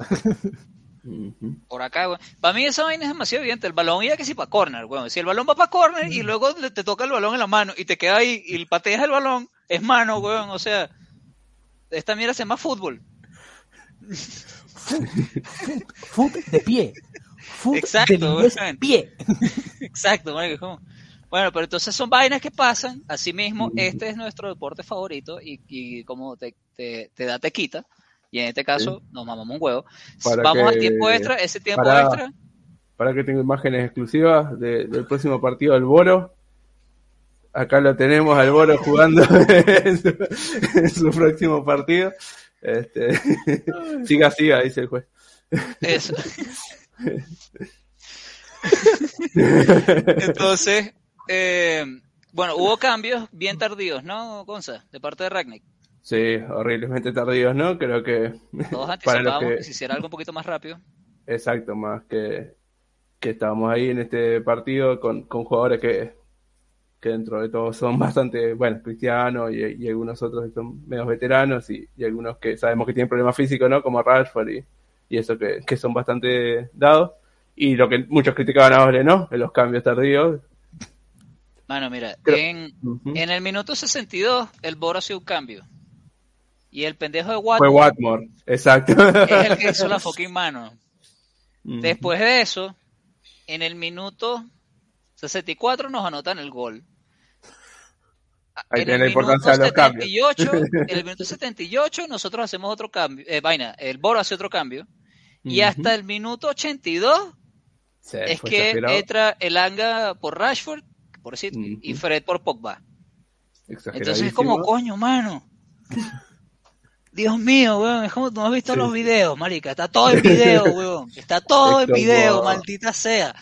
Por acá, Para mí esa vaina es demasiado evidente. El balón ya que si para corner, weón. Si el balón va para corner y luego te toca el balón en la mano y te queda ahí y pateas el balón, es mano, weón. O sea, esta mierda se llama fútbol. Fut de pie. Exacto, de pie. Exacto, Bueno, pero entonces son vainas que pasan. Asimismo, este es nuestro deporte favorito y, como te, te, te da, te quita y en este caso nos mamamos un huevo. Vamos al tiempo extra, ese tiempo extra. Para que tenga imágenes exclusivas del próximo partido del Boro. Acá lo tenemos al Boro jugando en, su, próximo partido. Este, siga, siga, dice el juez. Eso. Entonces, eh, bueno, hubo cambios bien tardíos, ¿no, Gonza? De parte de Ragnick. Sí, horriblemente tardíos, ¿no? Creo que... Todos anticipábamos que... que se hiciera algo un poquito más rápido. Exacto, más que... que estábamos ahí en este partido con, con jugadores que, que dentro de todo son bastante, bueno, cristianos y, algunos otros que son menos veteranos y, algunos que sabemos que tienen problemas físicos, ¿no? Como Rashford y, y eso que, que, son bastante dados. Y lo que muchos criticaban ahora, ¿no? En los cambios tardíos. Bueno, mira, en, en, el minuto 62 el Boro hace un cambio. Y el pendejo de Watmore. Fue Watmore, exacto. Es el que hizo la fucking mano. Después de eso, en el minuto 64 nos anotan el gol. Ahí tiene la importancia de los 78, En el minuto 78 nosotros hacemos otro cambio. Eh, vaina, el Boro hace otro cambio. Y hasta el minuto 82 es que entra el Anga por Rashford, por decir, y Fred por Pogba. Entonces es como, coño, mano. Dios mío, weón, es como tú has visto los videos, marica, está todo en video, weón, está todo en video, maldita sea.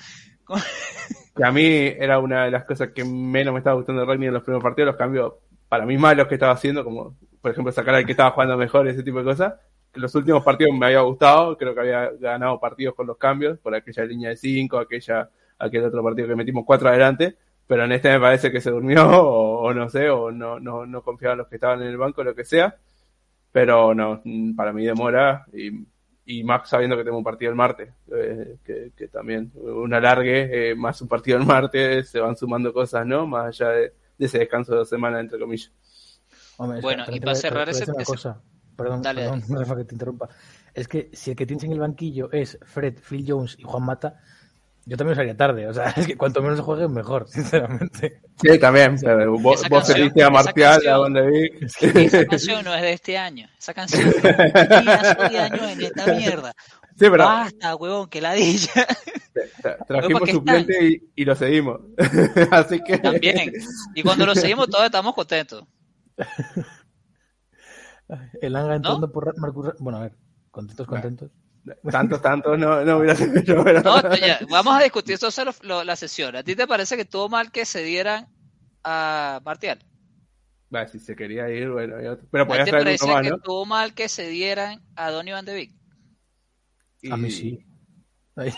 que a mí era una de las cosas que menos me estaba gustando de Rugby en los primeros partidos, los cambios para mí malos que estaba haciendo, como por ejemplo sacar al que estaba jugando mejor, ese tipo de cosas. Los últimos partidos me había gustado, creo que había ganado partidos con los cambios, por aquella línea de 5, aquella, aquel otro partido que metimos 4 adelante, pero en este me parece que se durmió, o, no sé, o no, no, no confiaba en los que estaban en el banco, lo que sea. Pero no, para mí demora y y más sabiendo que tengo un partido el martes, eh, que, también un alargue, eh, más un partido el martes, se van sumando cosas, ¿no? Más allá de, ese descanso de dos semanas, entre comillas. bueno, y para cerrar ese... Una cosa. Perdón, perdón, no que te interrumpa. Es que si el que tienes en el banquillo es Fred, Phil Jones y Juan Mata, yo también salía tarde, o sea, es que cuanto menos se juegue, mejor, sinceramente. Sí, también, vos, vos canción, a Marcial, a donde vi. Esa canción no es de este año, esa canción es de años en esta mierda. Sí, pero... Basta, huevón, que la dilla. Trajimos suplente y, lo seguimos. Así que. También. Y cuando lo seguimos, todos estamos contentos. El Anga entrando por Marcus. Bueno, a ver, contentos, contentos. Tantos, tantos, no, no hubiera sido vamos a discutir lo, la sesión. ¿A ti te parece que estuvo mal que se dieran a Martial? si se quería ir, bueno, pero podía te parece más, que estuvo mal que se dieran a Donny Van de Beek? A mí sí.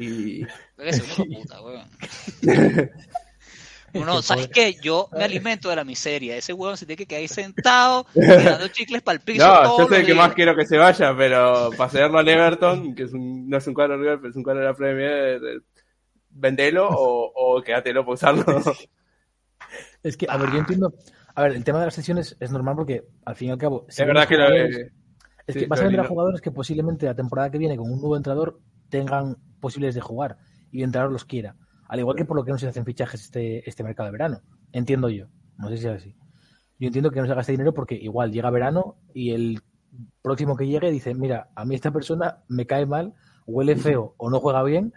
Y... puta, Uno, ¿sabes qué? Yo me alimento de la miseria. Ese huevón se tiene que quedar ahí sentado, tirando chicles para el piso. No, yo sé que más quiero que se vaya, pero para cederlo al Everton, que es un, no es un cuadro River, pero es un cuadro de la Premier, vendelo o, o quédatelo para usarlo. Es que, a ver, yo entiendo. A ver, el tema de las sesiones es normal porque, al fin y al cabo. es verdad que lo Es que vas a vender a jugadores que posiblemente la temporada que viene con un nuevo entrenador tengan posibilidades de jugar y el entrenador los quiera. Al igual que por lo que no se hacen fichajes este, este mercado de verano. Entiendo yo. No sé si es así. Yo entiendo que no se gaste dinero porque igual llega verano y el próximo que llegue dice, mira, a mí esta persona me cae mal, huele feo o no juega bien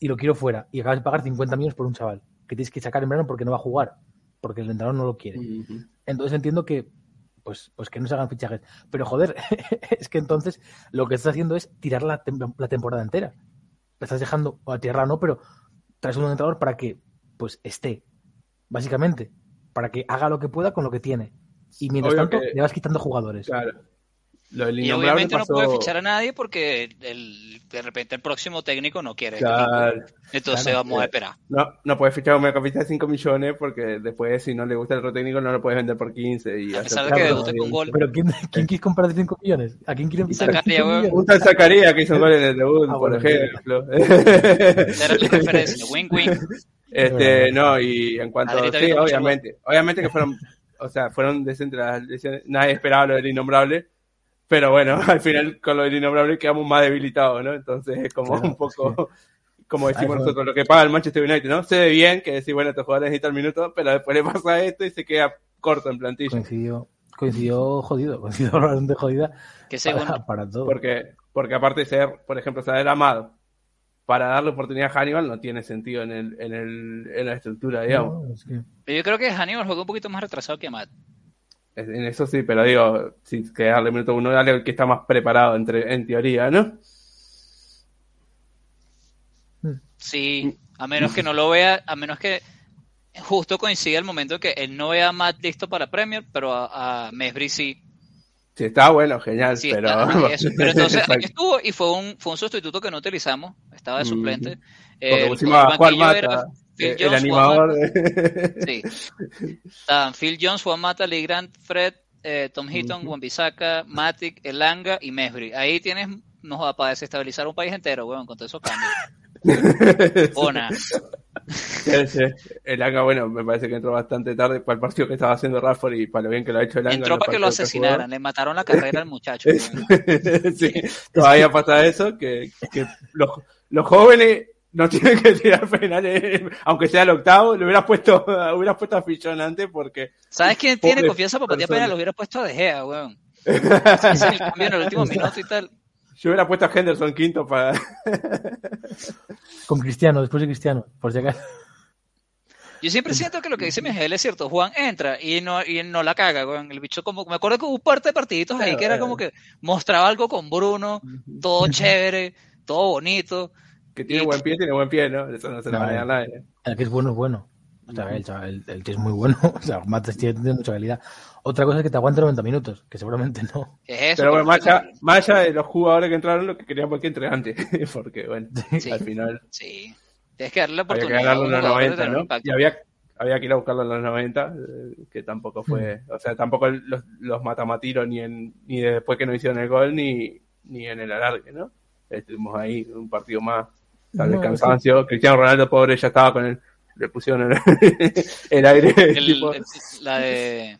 y lo quiero fuera. Y acabas de pagar 50 millones por un chaval que tienes que sacar en verano porque no va a jugar, porque el entrenador no lo quiere. Entonces entiendo que pues, pues que no se hagan fichajes. Pero joder, es que entonces lo que estás haciendo es tirar la, la temporada entera. estás dejando, o a tierra no, pero traes un entrenador para que pues esté, básicamente, para que haga lo que pueda con lo que tiene. Y mientras tanto, le vas quitando jugadores. Claro. Y obviamente no puede fichar a nadie porque el, de repente el próximo técnico no quiere. Entonces vamos a esperar. No, no puedes fichar a un mediocampista de 5 millones porque después, si no le gusta el otro técnico, no lo puedes vender por 15. Y a pesar de que debute con gol. Pero ¿quién, quién quiere comprar de 5 millones? ¿A quién quieren fichar? Un tal Zacarías que hizo un gol en el debut, ah, por ejemplo. Era la referencia, win-win. Este, no, y en cuanto a. Sí, obviamente. Obviamente que fueron. O sea, fueron decentes las lesiones. Nadie esperaba lo del innombrable pero bueno, al final con lo del innombrable quedamos más debilitados, ¿no? Entonces es como un poco, como decimos nosotros, lo que paga el Manchester United, ¿no? Se ve bien que decir, bueno, estos jugadores necesitan minutos, pero después le pasa esto y se queda corto en plantilla. Coincidió, coincidió jodido, coincidió bastante jodida que para, para, todo. Porque, porque aparte de ser, por ejemplo, saber amado para darle oportunidad a Hannibal no tiene sentido en, el, en, el, en la estructura, digamos. Yo creo que Hannibal jugó un poquito más retrasado que Matt. En eso sí, pero digo, si que darle minuto uno, dale al que está más preparado entre, en teoría, ¿no? Sí, a menos que no lo vea, a menos que justo coincida el momento que él no vea a Matt listo para Premier, pero a, a Mesbri sí. Sí, está bueno, genial, pero... pero entonces aquí estuvo y fue un, fue un sustituto que no utilizamos. estaba de suplente. Eh, Juan Mata, eh, el animador. Sí. Estaban Phil Jones, Juan Mata, Lee Grant, Fred, eh, Tom Hitton, uh -huh. Matic, Elanga y Mesbri. Ahí tienes, no va para desestabilizar un país entero, weón, con todos esos cambios. Ona. El Anga, bueno, me parece que entró bastante tarde para el partido que estaba haciendo Rafford y para lo bien que lo ha hecho el Anga. Entró para que lo asesinaran, le mataron la carrera al muchacho. sí, todavía pasa eso, que, que los, los, jóvenes no tienen que tirar penales, aunque sea el octavo, le hubieras puesto, hubieras puesto a Fichón antes porque... ¿Sabes quién tiene confianza para patear penales? Lo hubiera puesto a De Gea, weón. es el cambio en el último minuto y tal. Yo hubiera puesto a Henderson quinto para. Con Cristiano, después de Cristiano, por si acaso. Yo siempre siento que lo que dice Miguel es cierto. Juan entra y no, y no la caga, con El bicho como. Me acuerdo que hubo parte de partiditos ahí que era como que mostraba algo con Bruno, todo chévere, todo bonito. Que tiene buen pie, tiene buen pie, ¿no? Eso no se lo va a nadie. El que es bueno es bueno. O sea, el, el, que es muy bueno. O sea, Mates tiene mucha calidad. Otra cosa es que te aguante 90 minutos, que seguramente no. Pero bueno, más allá, de los jugadores que entraron, lo que queríamos que entre antes. Porque, bueno, al final. Sí. Tienes que darle la oportunidad. Había que ganarlo en los 90, ¿no? Y había, había que ir a buscarlo en los 90, eh, que tampoco fue. Mm. O sea, tampoco los, los matamatiros ni, en, ni después que no hicieron el gol, ni, ni en el alargue, ¿no? Estuvimos ahí, un partido más. Vez cansancio. Cristiano Ronaldo, pobre, ya estaba con el. Le pusieron el, el aire. El, la de.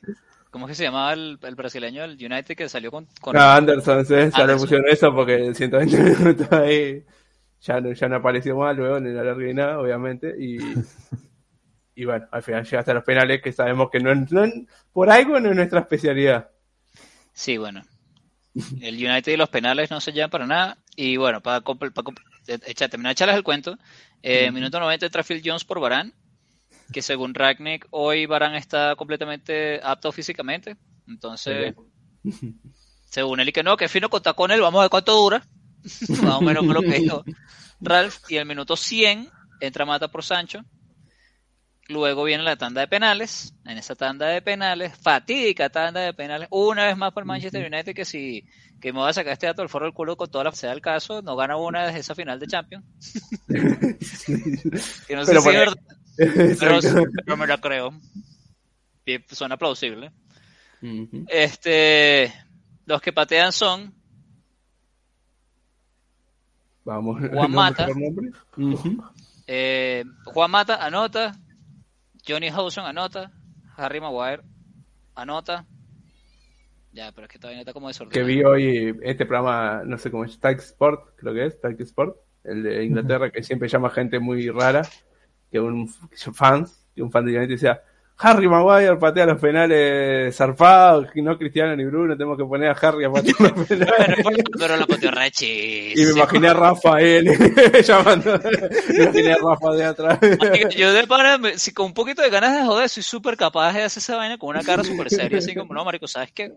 ¿Cómo es que se llamaba el, el brasileño del United que salió con... con ah, Anderson, sí, ya le pusieron eso porque 120 minutos ahí ya no, ya no apareció más luego en el alargue nada, obviamente, y, y bueno, al final llega hasta los penales que sabemos que no, no, por algo no es nuestra especialidad. Sí, bueno. El United y los penales no se llevan para nada. Y bueno, para, para, para terminar de echarles el cuento, eh, minuto 90 entra Phil Jones por Barán que según Ragnick, hoy Barán está completamente apto físicamente. Entonces, según él y que no, que fino contar con él, vamos a ver cuánto dura. Más o menos lo que dijo Ralph. Y el minuto 100 entra Mata por Sancho. Luego viene la tanda de penales. En esa tanda de penales, fatídica tanda de penales, una vez más por Manchester United, que si que me voy a sacar este dato del foro del culo con toda la sea del caso, no gana una desde esa final de Champions. que no sé si verdad, pero, me la creo. Suena plausible. Este, los que patean son Vamos, Juan Mata. eh, Juan Mata anota. Johnny Hawson anota. Harry Maguire anota. Ya, pero es que todavía está como desordenado. Que vi hoy este programa, no sé cómo es, Tag Sport, creo que es, Tag Sport, el de Inglaterra, que siempre llama gente muy rara que un fans, que un fan de United decía, Harry Maguire patea los penales zarpados, no Cristiano ni Bruno, tenemos que poner a Harry a patear los penales. pero lo pateó Y me imaginé a Rafael llamando, me imaginé a Rafa de atrás. Yo de pana, si con un poquito de ganas de joder, soy súper capaz de hacer esa vaina con una cara súper seria, así como, no, marico, ¿sabes qué?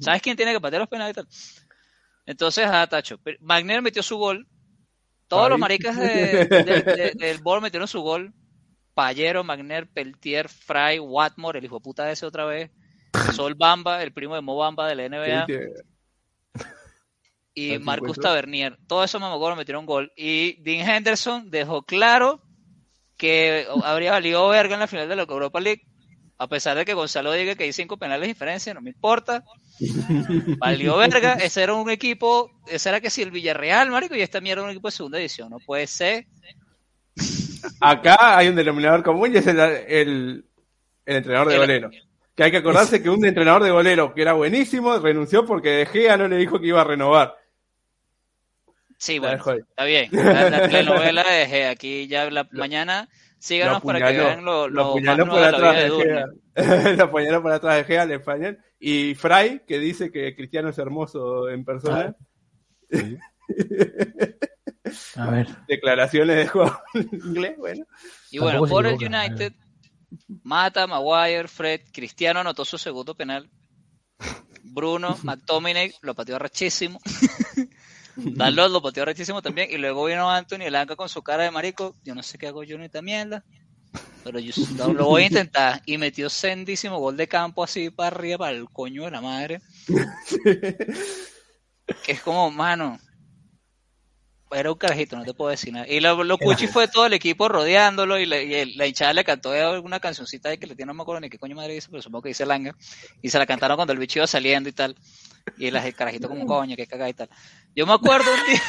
¿Sabes quién tiene que patear los penales y tal? Entonces, ah, Tacho, Magner metió su gol, todos los maricas de, del Ball metieron su gol. Payero, Magner, Peltier, Fry, Watmore, el hijo de puta ese otra vez. Sol Bamba, el primo de Mo Bamba de la NBA. Y Marcus Tavernier. Todos esos mamagos metieron gol. Y Dean Henderson dejó claro que habría valido verga en la final de la Europa League. A pesar de que Gonzalo diga que hay cinco penales de diferencia, no me importa. Valió verga. Ese era un equipo, ese era que si el Villarreal, marico, y esta mierda era un equipo de segunda edición. No puede ser. Acá hay un denominador común y es el, el, entrenador de golero. Que hay que acordarse que un entrenador de golero que era buenísimo renunció porque De Gea no le dijo que iba a renovar. Sí, bueno, está bien. La, la telenovela de Gea, aquí ya la mañana Síganos para que vean lo, lo, lo por atrás de, Gea. lo apuñaló por atrás de Gea al español. Y Fry, que dice que Cristiano es hermoso en persona. A ver. Declaraciones de juego en inglés, bueno. Y bueno, por el United, Mata, Maguire, Fred, Cristiano anotó su segundo penal. Bruno, McTominay lo pateó rachísimo. Dalot lo pateó rechísimo también. Y luego vino Anthony Elanca con su cara de marico. Yo no sé qué hago yo ni esta mierda. Pero yo lo, voy a intentar. Y metió sendísimo gol de campo así para arriba, para el coño de la madre. que es como, mano. Era un carajito, no te puedo decir nada. Y lo, lo cuchi fue todo el equipo rodeándolo y, la hinchada le cantó alguna cancioncita de que le tiene, no me acuerdo ni qué coño madre dice, pero supongo que dice Langa. Y se la cantaron cuando el bicho iba saliendo y tal. Y el, carajito como coño, que caga y tal. Yo me acuerdo un día.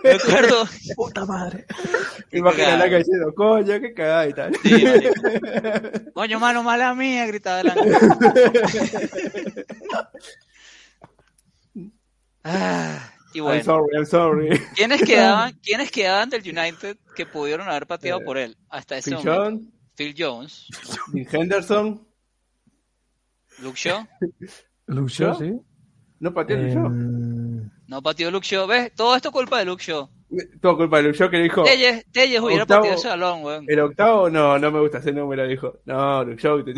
me acuerdo. Puta madre. Imagínate que diciendo, coño, que cagada y tal. coño, mano, mala mía, gritaba Langa. ah. Y bueno, I'm sorry, I'm sorry. ¿quiénes quedaban, ¿quiénes quedaban del United que pudieron haber pateado por él hasta ese Phil momento? Jones, Phil Jones, Henderson. Luke Shaw. Luke Shaw, sí. No pateó el show. Em, No pateó Luke Shaw. ¿Ves? Todo esto es culpa de Luke Shaw. Todo culpa de Luke Shaw que dijo. Telles, Telles hubiera Octavo- pateado ese balón, weón. El octavo, no, no me gusta ese número, dijo. No, Luke Shaw te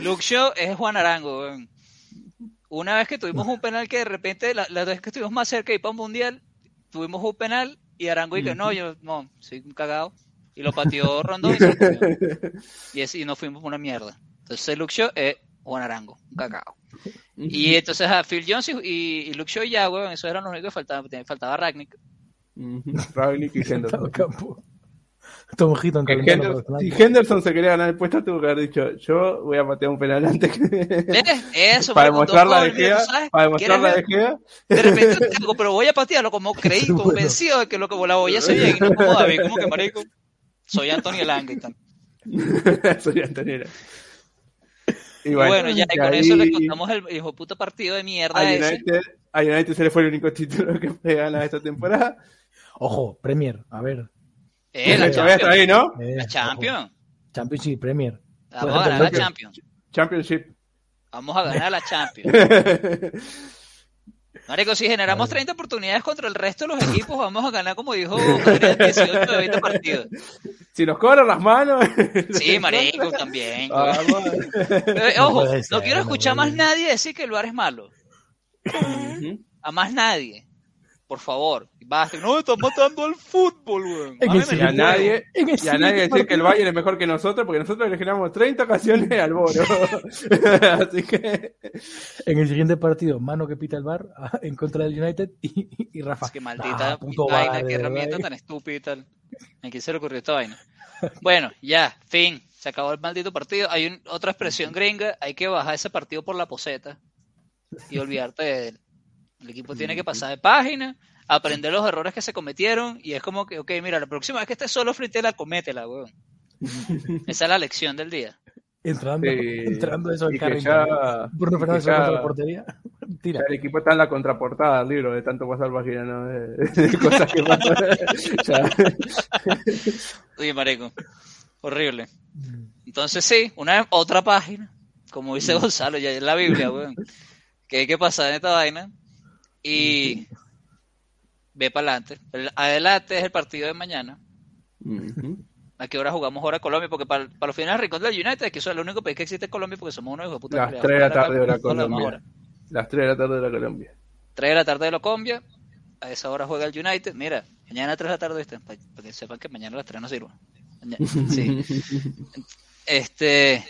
Luke Shaw es Juan Arango, weón. Una vez que tuvimos un penal que de repente, la, la vez que estuvimos más cerca de ir para un mundial, tuvimos un penal y Arango y que no, yo no, soy un cagado. Y lo pateó Rondón y se lo. Y, es- y nos fuimos por una mierda. Entonces Luke Shaw es Juan Arango, un cagado. Y entonces a Phil Jones y, y- y Luke Shaw y ya, weón, eso eran los únicos que faltaban. Faltaba Ragnick. Ragnick y campo. Tom Hitton Que calentando Henderson- si. Henderson se quería ganar el puesto, tuvo que haber dicho: Yo voy a patear un penal antes que. ¿Ves? Eso, para demostrar la dejea. Para demostrar la. De repente te digo, pero voy a patearlo como creí, Bueno. convencido de que lo que la voy a hacer bien, no como David, como que marico, soy Antonio tal. Soy Antonera. Y Bueno, ya y con ahí eso le contamos el hijo de puta partido de A mierda ese. United, a United se le fue el único título que fue ganar esta temporada. Ojo, Premier, a ver. Eh, la está ahí, Champions. ¿no? Eh, La ojo. Champions. Championship Premier. Vamos a ganar la Champions. Championship. Vamos a ganar la Champions. Marico, si generamos 30 oportunidades contra el resto de los equipos, vamos a ganar, como dijo Gabriel, 18 de 20 partidos. si nos cobran las manos. Sí, marico, también. Vamos. Eh, No ojo, no quiero no escuchar puede más nadie decir que el bar es malo. A más nadie. Por favor. Basta. No, están matando al fútbol, weón. En Y a nadie, En y a nadie decir que el. Bayern es mejor que nosotros, porque nosotros le generamos 30 ocasiones al Boro. Así que. En el siguiente partido, mano que pita el bar ah, en contra del United y, y Rafa. Es que maldita Ah, puto vaina, qué herramienta tan estúpida y tal. ¿A quién se le ocurrió esta vaina? Bueno, ya, fin. Se acabó el maldito partido. Hay un- otra expresión gringa. Hay que bajar ese partido por la poseta y olvidarte de él. El equipo tiene que pasar de página, aprender los errores que se cometieron y es como que, ok, mira, la próxima vez que estés solo fritela, cométela, weón. Esa es la lección del día. Entrando, Sí. entrando eso que carro. Bruno Fernández contra la portería. Tira. El equipo está en la contraportada del libro de tanto pasar página, ¿no? De, de cosas que pasan. Oye, marico, horrible. Entonces sí, una otra página, como dice Gonzalo, ya en la Biblia, weón, que hay que pasar en esta vaina y ve para adelante. Adelante es el partido de mañana. ¿A qué hora jugamos ahora Colombia? Porque para, para los finales rincón del United, que eso es el único país que existe en Colombia porque somos unos hijos de puta. Las que le 3 de la tarde demás Colombia. Las 3 de la tarde de la Colombia. 3 de la tarde de la Colombia, a esa hora juega el United. Mira, mañana a 3 de la tarde. Para, para que sepan que mañana a las 3 no sirve. Maña- Sí. Este,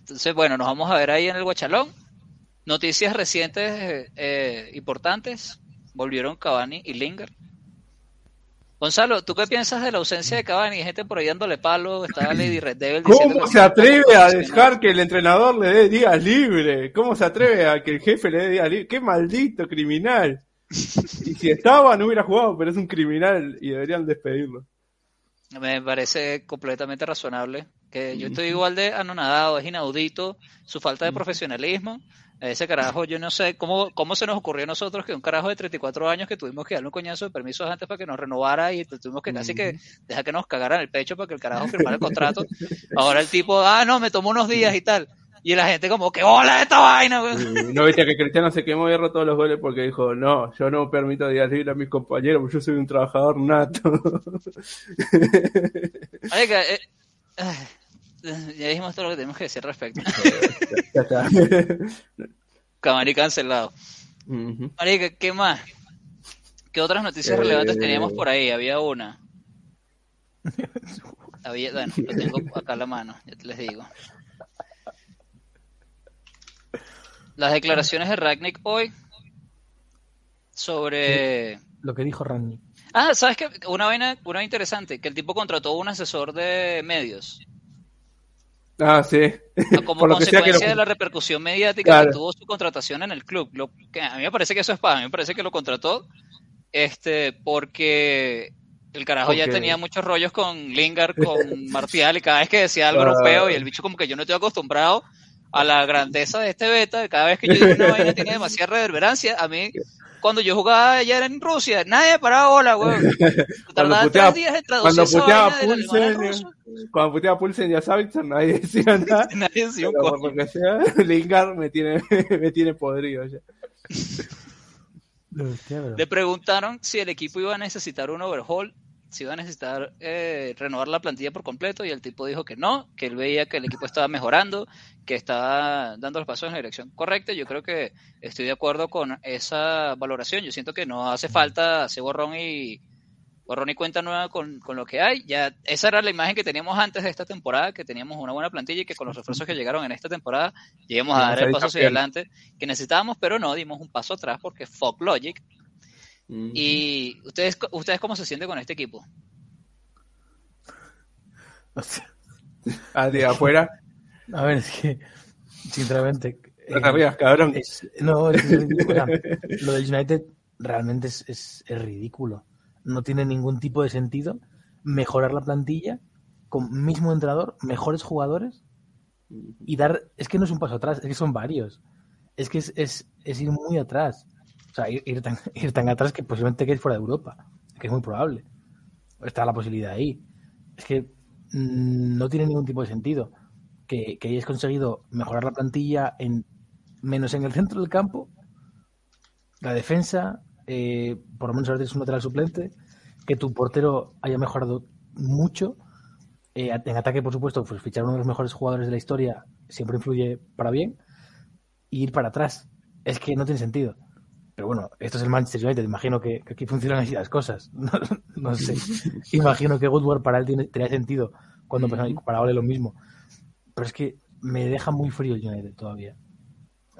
entonces, bueno, nos vamos a ver ahí en el Guachalón. Noticias recientes eh, eh, importantes. Volvieron Cavani y Lingard. Gonzalo, ¿tú qué piensas de la ausencia de Cavani? Hay gente por ahí dándole palo. Estaba Lady Red Devil diciendo ¿Cómo se atreve a dejar que el entrenador le dé días libres? ¿Cómo se atreve a que el jefe le dé días libres? ¡Qué maldito criminal! Y si estaba, no hubiera jugado, pero es un criminal y deberían despedirlo. Me parece completamente razonable. Que yo estoy igual de anonadado, es inaudito su falta de profesionalismo. Ese carajo, yo no sé cómo, cómo se nos ocurrió a nosotros que un carajo de 34 años que tuvimos que darle un coñazo de permisos antes para que nos renovara y tuvimos que casi que dejar que nos cagaran el pecho para que el carajo firmara el contrato. Ahora el tipo, ah, no, me tomó unos días y tal. Y la gente como, que hola esta vaina, güey! No viste que Cristiano se quemó y erró todos los goles porque dijo, no, yo no permito días libres a mis compañeros, porque yo soy un trabajador nato. Eh, eh, ya dijimos todo lo que tenemos que decir al respecto. ya está. Cavani cancelado. Ujú. Marica, ¿qué más? ¿Qué otras noticias Eh, relevantes teníamos por ahí? Había una. Había, bueno, lo tengo acá a la mano, ya te les digo. Las declaraciones de Ragnick hoy sobre lo que dijo Randy. Ah, ¿sabes qué? Una vaina, una interesante, que el tipo contrató un asesor de medios. Ah, sí. Como consecuencia de la repercusión mediática que tuvo su contratación en el club. Lo, que a mí me parece que eso es para, a mí me parece que lo contrató este porque el carajo ya tenía muchos rollos con Lingard, con Martial, y cada vez que decía algo europeo, y el bicho como que yo no estoy acostumbrado a la grandeza de este beta, cada vez que yo digo una vaina tiene demasiada reverberancia, a mí cuando yo jugaba allá en Rusia, nadie paraba bola, weón. Tardaba tres días en traducir Cuando puteaba Pulsen, cuando puteaba Pulsen ya Savitzer, nadie decía nada. nadie decía un coño. Porque sea, Lingard me tiene, me tiene podrido ya. Le preguntaron si el equipo iba a necesitar un overhaul, si iba a necesitar eh, renovar la plantilla por completo y el tipo dijo que no, que él veía que el equipo estaba mejorando, que estaba dando los pasos en la dirección correcta. Yo creo que estoy de acuerdo con esa valoración. Yo siento que no hace falta hacer borrón y borrón y cuenta nueva con, lo que hay. Ya esa era la imagen que teníamos antes de esta temporada, que teníamos una buena plantilla y que con los refuerzos que llegaron en esta temporada llegamos a dar el paso hacia adelante que necesitábamos, pero no dimos un paso atrás porque Fog Logic. Y ustedes, ustedes cómo se sienten con este equipo? Al día afuera. A ver, es que sinceramente. No eh, cabrón. no, lo del United realmente es, es ridículo no tiene ningún tipo de sentido mejorar la plantilla con mismo entrenador, mejores jugadores y dar. Es que no es un paso atrás, es que son varios. Es que es, es, ir muy atrás. O sea, ir, tan, ir tan atrás que posiblemente quede fuera de Europa, que es muy probable. Está la posibilidad ahí. Es que mm, no tiene ningún tipo de sentido que, que hayáis conseguido mejorar la plantilla en menos en el centro del campo, la defensa, eh, por lo menos ahora tienes un lateral suplente, que tu portero haya mejorado mucho. Eh, en ataque, por supuesto, pues fichar uno de los mejores jugadores de la historia siempre influye para bien. Y ir para atrás. Es que no tiene sentido. Pero bueno, esto es el Manchester United. Imagino que, aquí funcionan así las cosas. No, sé. Imagino que Woodward para él tiene, tenía sentido cuando para Ole lo mismo. Pero es que me deja muy frío el United todavía.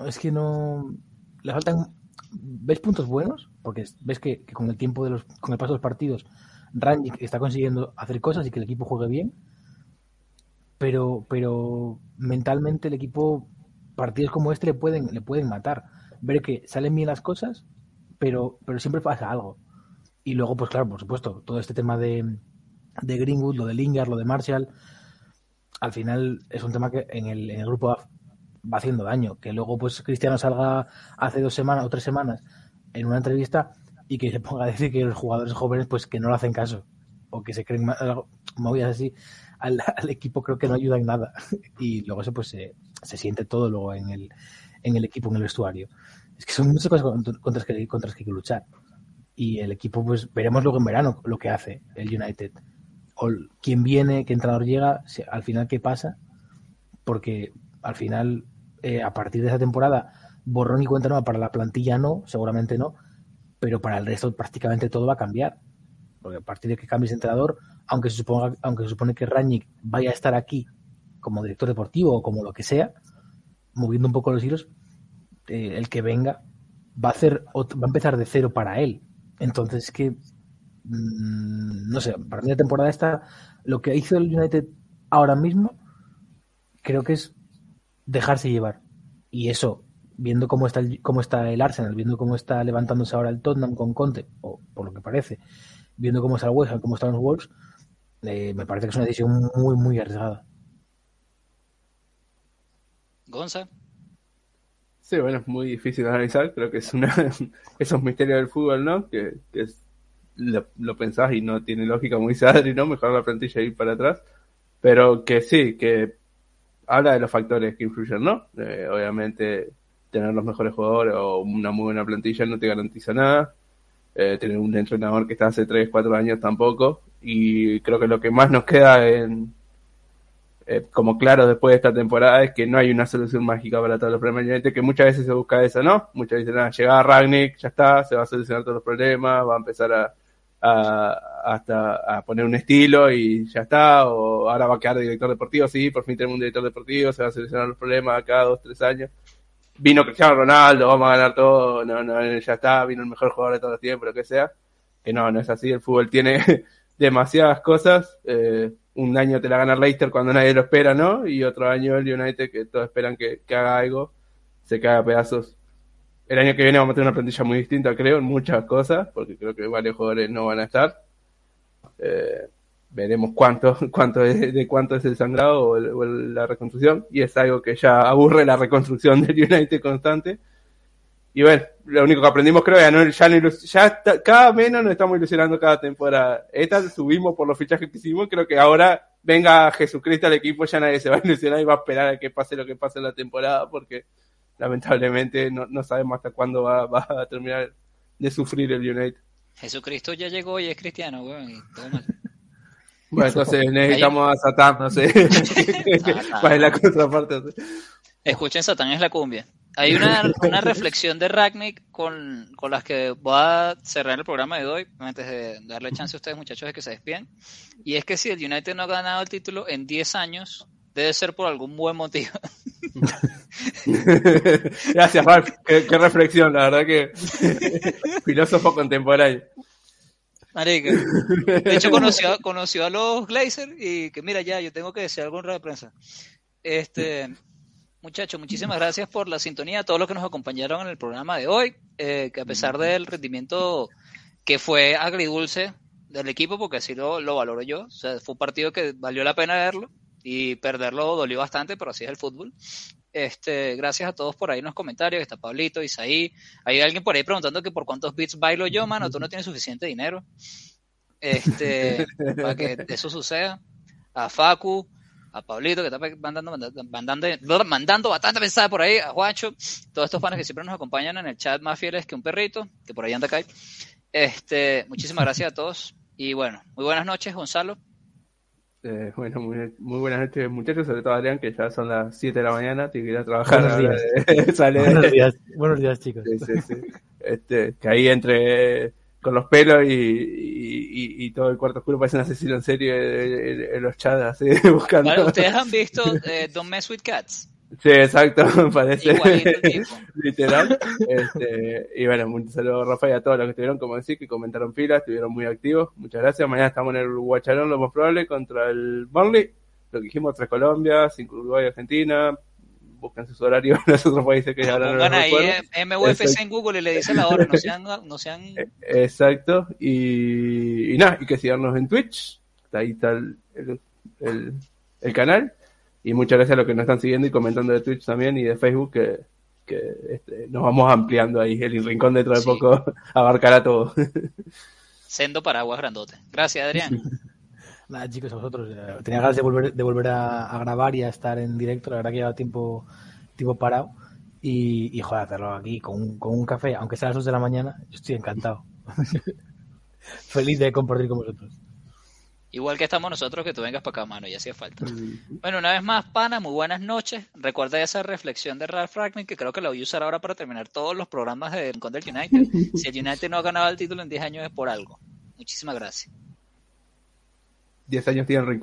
Es que no. Le faltan ves puntos buenos, porque ves que, con el tiempo de los, con el paso de los partidos, Rangic está consiguiendo hacer cosas y que el equipo juegue bien, pero, pero mentalmente el equipo, partidos como este le pueden, le pueden matar. Ver que salen bien las cosas, pero, pero siempre pasa algo. Y luego, pues claro, por supuesto, todo este tema de, de Greenwood, lo de Lingard, lo de Marshall, al final es un tema que en el, en el grupo va haciendo daño. Que luego, pues, Cristiano salga hace dos semanas o tres semanas en una entrevista y que se ponga a decir que los jugadores jóvenes, pues, que no le hacen caso o que se creen movidas así al, equipo, creo que no ayuda en nada. Y luego eso, pues, se, se siente todo luego en el, en el equipo, en el vestuario. Es que son muchas cosas contra las que, contra las hay que luchar. Y el equipo, pues, veremos luego en verano lo que hace el United. O quién viene, qué entrenador llega, al final qué pasa. Porque al final eh, a partir de esa temporada, borrón y cuenta nueva para la plantilla no, seguramente no, pero para el resto prácticamente todo va a cambiar. Porque a partir de que cambies de entrenador, aunque se, suponga, aunque se supone que Rangnick vaya a estar aquí como director deportivo o como lo que sea, moviendo un poco los hilos, eh, el que venga va a hacer va a empezar de cero para él. Entonces es que no sé, para mí la temporada esta, lo que hizo el United ahora mismo, creo que es dejarse llevar. Y eso, viendo cómo está el, cómo está el Arsenal, viendo cómo está levantándose ahora el Tottenham con Conte, o por lo que parece, viendo cómo está el West Ham, cómo están los Wolves, eh, me parece que es una decisión muy, muy arriesgada. Gonza. Sí, bueno, es muy difícil de analizar. Creo que es una esos misterios del fútbol, ¿no? Que, lo, lo, pensás y no tiene lógica muy sadri, ¿no? Mejorar la plantilla y ir para atrás. Pero que sí, que habla de los factores que influyen, ¿no? Eh, obviamente, tener los mejores jugadores o una muy buena plantilla no te garantiza nada. Eh, tener un entrenador que está hace 3, 4 años tampoco. Y creo que lo que más nos queda en, eh, como claro después de esta temporada es que no hay una solución mágica para todos los problemas que muchas veces se busca eso, ¿no? Muchas veces, nada, llega Ragnick, ya está, se va a solucionar todos los problemas, va a empezar a, a, hasta a poner un estilo y ya está, o ahora va a quedar director deportivo, sí, por fin tenemos un director deportivo, se va a solucionar los problemas cada dos, tres años. Vino Cristiano Ronaldo, vamos a ganar todo, no, no, ya está, vino el mejor jugador de todos los tiempos, lo que sea. que no, no es así, el fútbol tiene demasiadas cosas, eh, un año te la gana Leicester cuando nadie lo espera, ¿no? Y otro año el United que todos esperan que, que haga algo, se cae a pedazos. El año que viene vamos a tener una plantilla muy distinta, creo, en muchas cosas, porque creo que varios jugadores no van a estar. Eh, veremos cuánto, cuánto es, de cuánto es el sangrado o, la reconstrucción, y es algo que ya aburre la reconstrucción del United constante. Y bueno, lo único que aprendimos creo ya, ya, ya cada menos nos estamos ilusionando cada temporada. Esta subimos por los fichajes que hicimos, creo que ahora venga Jesucristo al equipo, ya nadie se va a ilusionar y va a esperar a que pase lo que pase en la temporada, porque lamentablemente no, no sabemos hasta cuándo va, va, a terminar de sufrir el United. Jesucristo ya llegó y es cristiano, weón, Bueno, entonces necesitamos a Satán, no sé. ¿Cuál es la contraparte? Escuchen, Satán es la cumbia. Hay una, una reflexión de Ragnick con, con, las que voy a cerrar el programa de hoy, antes de darle chance a ustedes, muchachos, de que se despiden. Y es que si el United no ha ganado el título en 10 años, debe ser por algún buen motivo. Gracias, Ralph. Qué, qué, reflexión, la verdad que filósofo contemporáneo. De hecho, conoció, conoció a los Glazer y que mira, ya, yo tengo que decir algo en de prensa. Este, muchachos, muchísimas gracias por la sintonía, a todos los que nos acompañaron en el programa de hoy, eh, que a pesar del rendimiento que fue agridulce del equipo, porque así lo, lo valoro yo, o sea, fue un partido que valió la pena verlo y perderlo dolió bastante, pero así es el fútbol. Este, gracias a todos por ahí en los comentarios. Está Pablito, Isaí. Hay alguien por ahí preguntando que por cuántos bits bailo yo, mano. Tú no tienes suficiente dinero. Este, para que eso suceda. A Facu, a Pablito, que está mandando, mandando, mandando bastante mensajes por ahí, a Juancho, todos estos fans que siempre nos acompañan en el chat más fieles que un perrito, que por ahí anda acá. Este, muchísimas gracias a todos. Y bueno, muy buenas noches, Gonzalo. Eh, bueno, muy, muy, buenas noches muchachos, sobre todo Adrián, que ya son las 7 de la mañana, tiene que ir a trabajar. Buenos días, sale... buenos, días. buenos días chicos. Sí, sí, sí. Este, que ahí entre con los pelos y, y, y, todo el cuarto oscuro parece un asesino en serio en, en los chats, así, buscando. Vale, ¿Ustedes han visto eh, Don't Mess With Cats? Sí, exacto, parece literal. Este, y bueno, un saludo a Rafa y a todos los que estuvieron, como decir, que comentaron filas, estuvieron muy activos. Muchas gracias. Mañana estamos en el Guacharón, lo más probable, contra el Burnley. Lo que dijimos, tres Colombia, cinco Uruguay Argentina. Buscan sus horarios en los otros países que ahora no, no ahí eh, MUFC en Google y le dicen la hora, no sean... No sean... Eh, exacto. Y, y nada, y que sigannos en Twitch. Ahí está el, el, el, el canal y muchas gracias a los que nos están siguiendo y comentando de Twitch también y de Facebook, que, que este, nos vamos ampliando ahí. El rincón dentro de sí. poco abarcará todo. Sendo paraguas grandote. Gracias, Adrián. Nada, chicos, a vosotros. Eh, tenía ganas de volver, de volver a, a, grabar y a estar en directo. La verdad que lleva tiempo, tiempo parado. Y, y joder, hacerlo aquí con un, con un café, aunque sea a las 2 de la mañana, yo estoy encantado. Feliz de compartir con vosotros. Igual que estamos nosotros, que tú vengas para acá, mano, y hacía falta. Bueno, una vez más, pana, muy buenas noches. Recuerda esa reflexión de Ralph Ragnick, que creo que la voy a usar ahora para terminar todos los programas de Rincón del United. si el United no ha ganado el título en 10 años es por algo. Muchísimas gracias. 10 años tiene Rincón.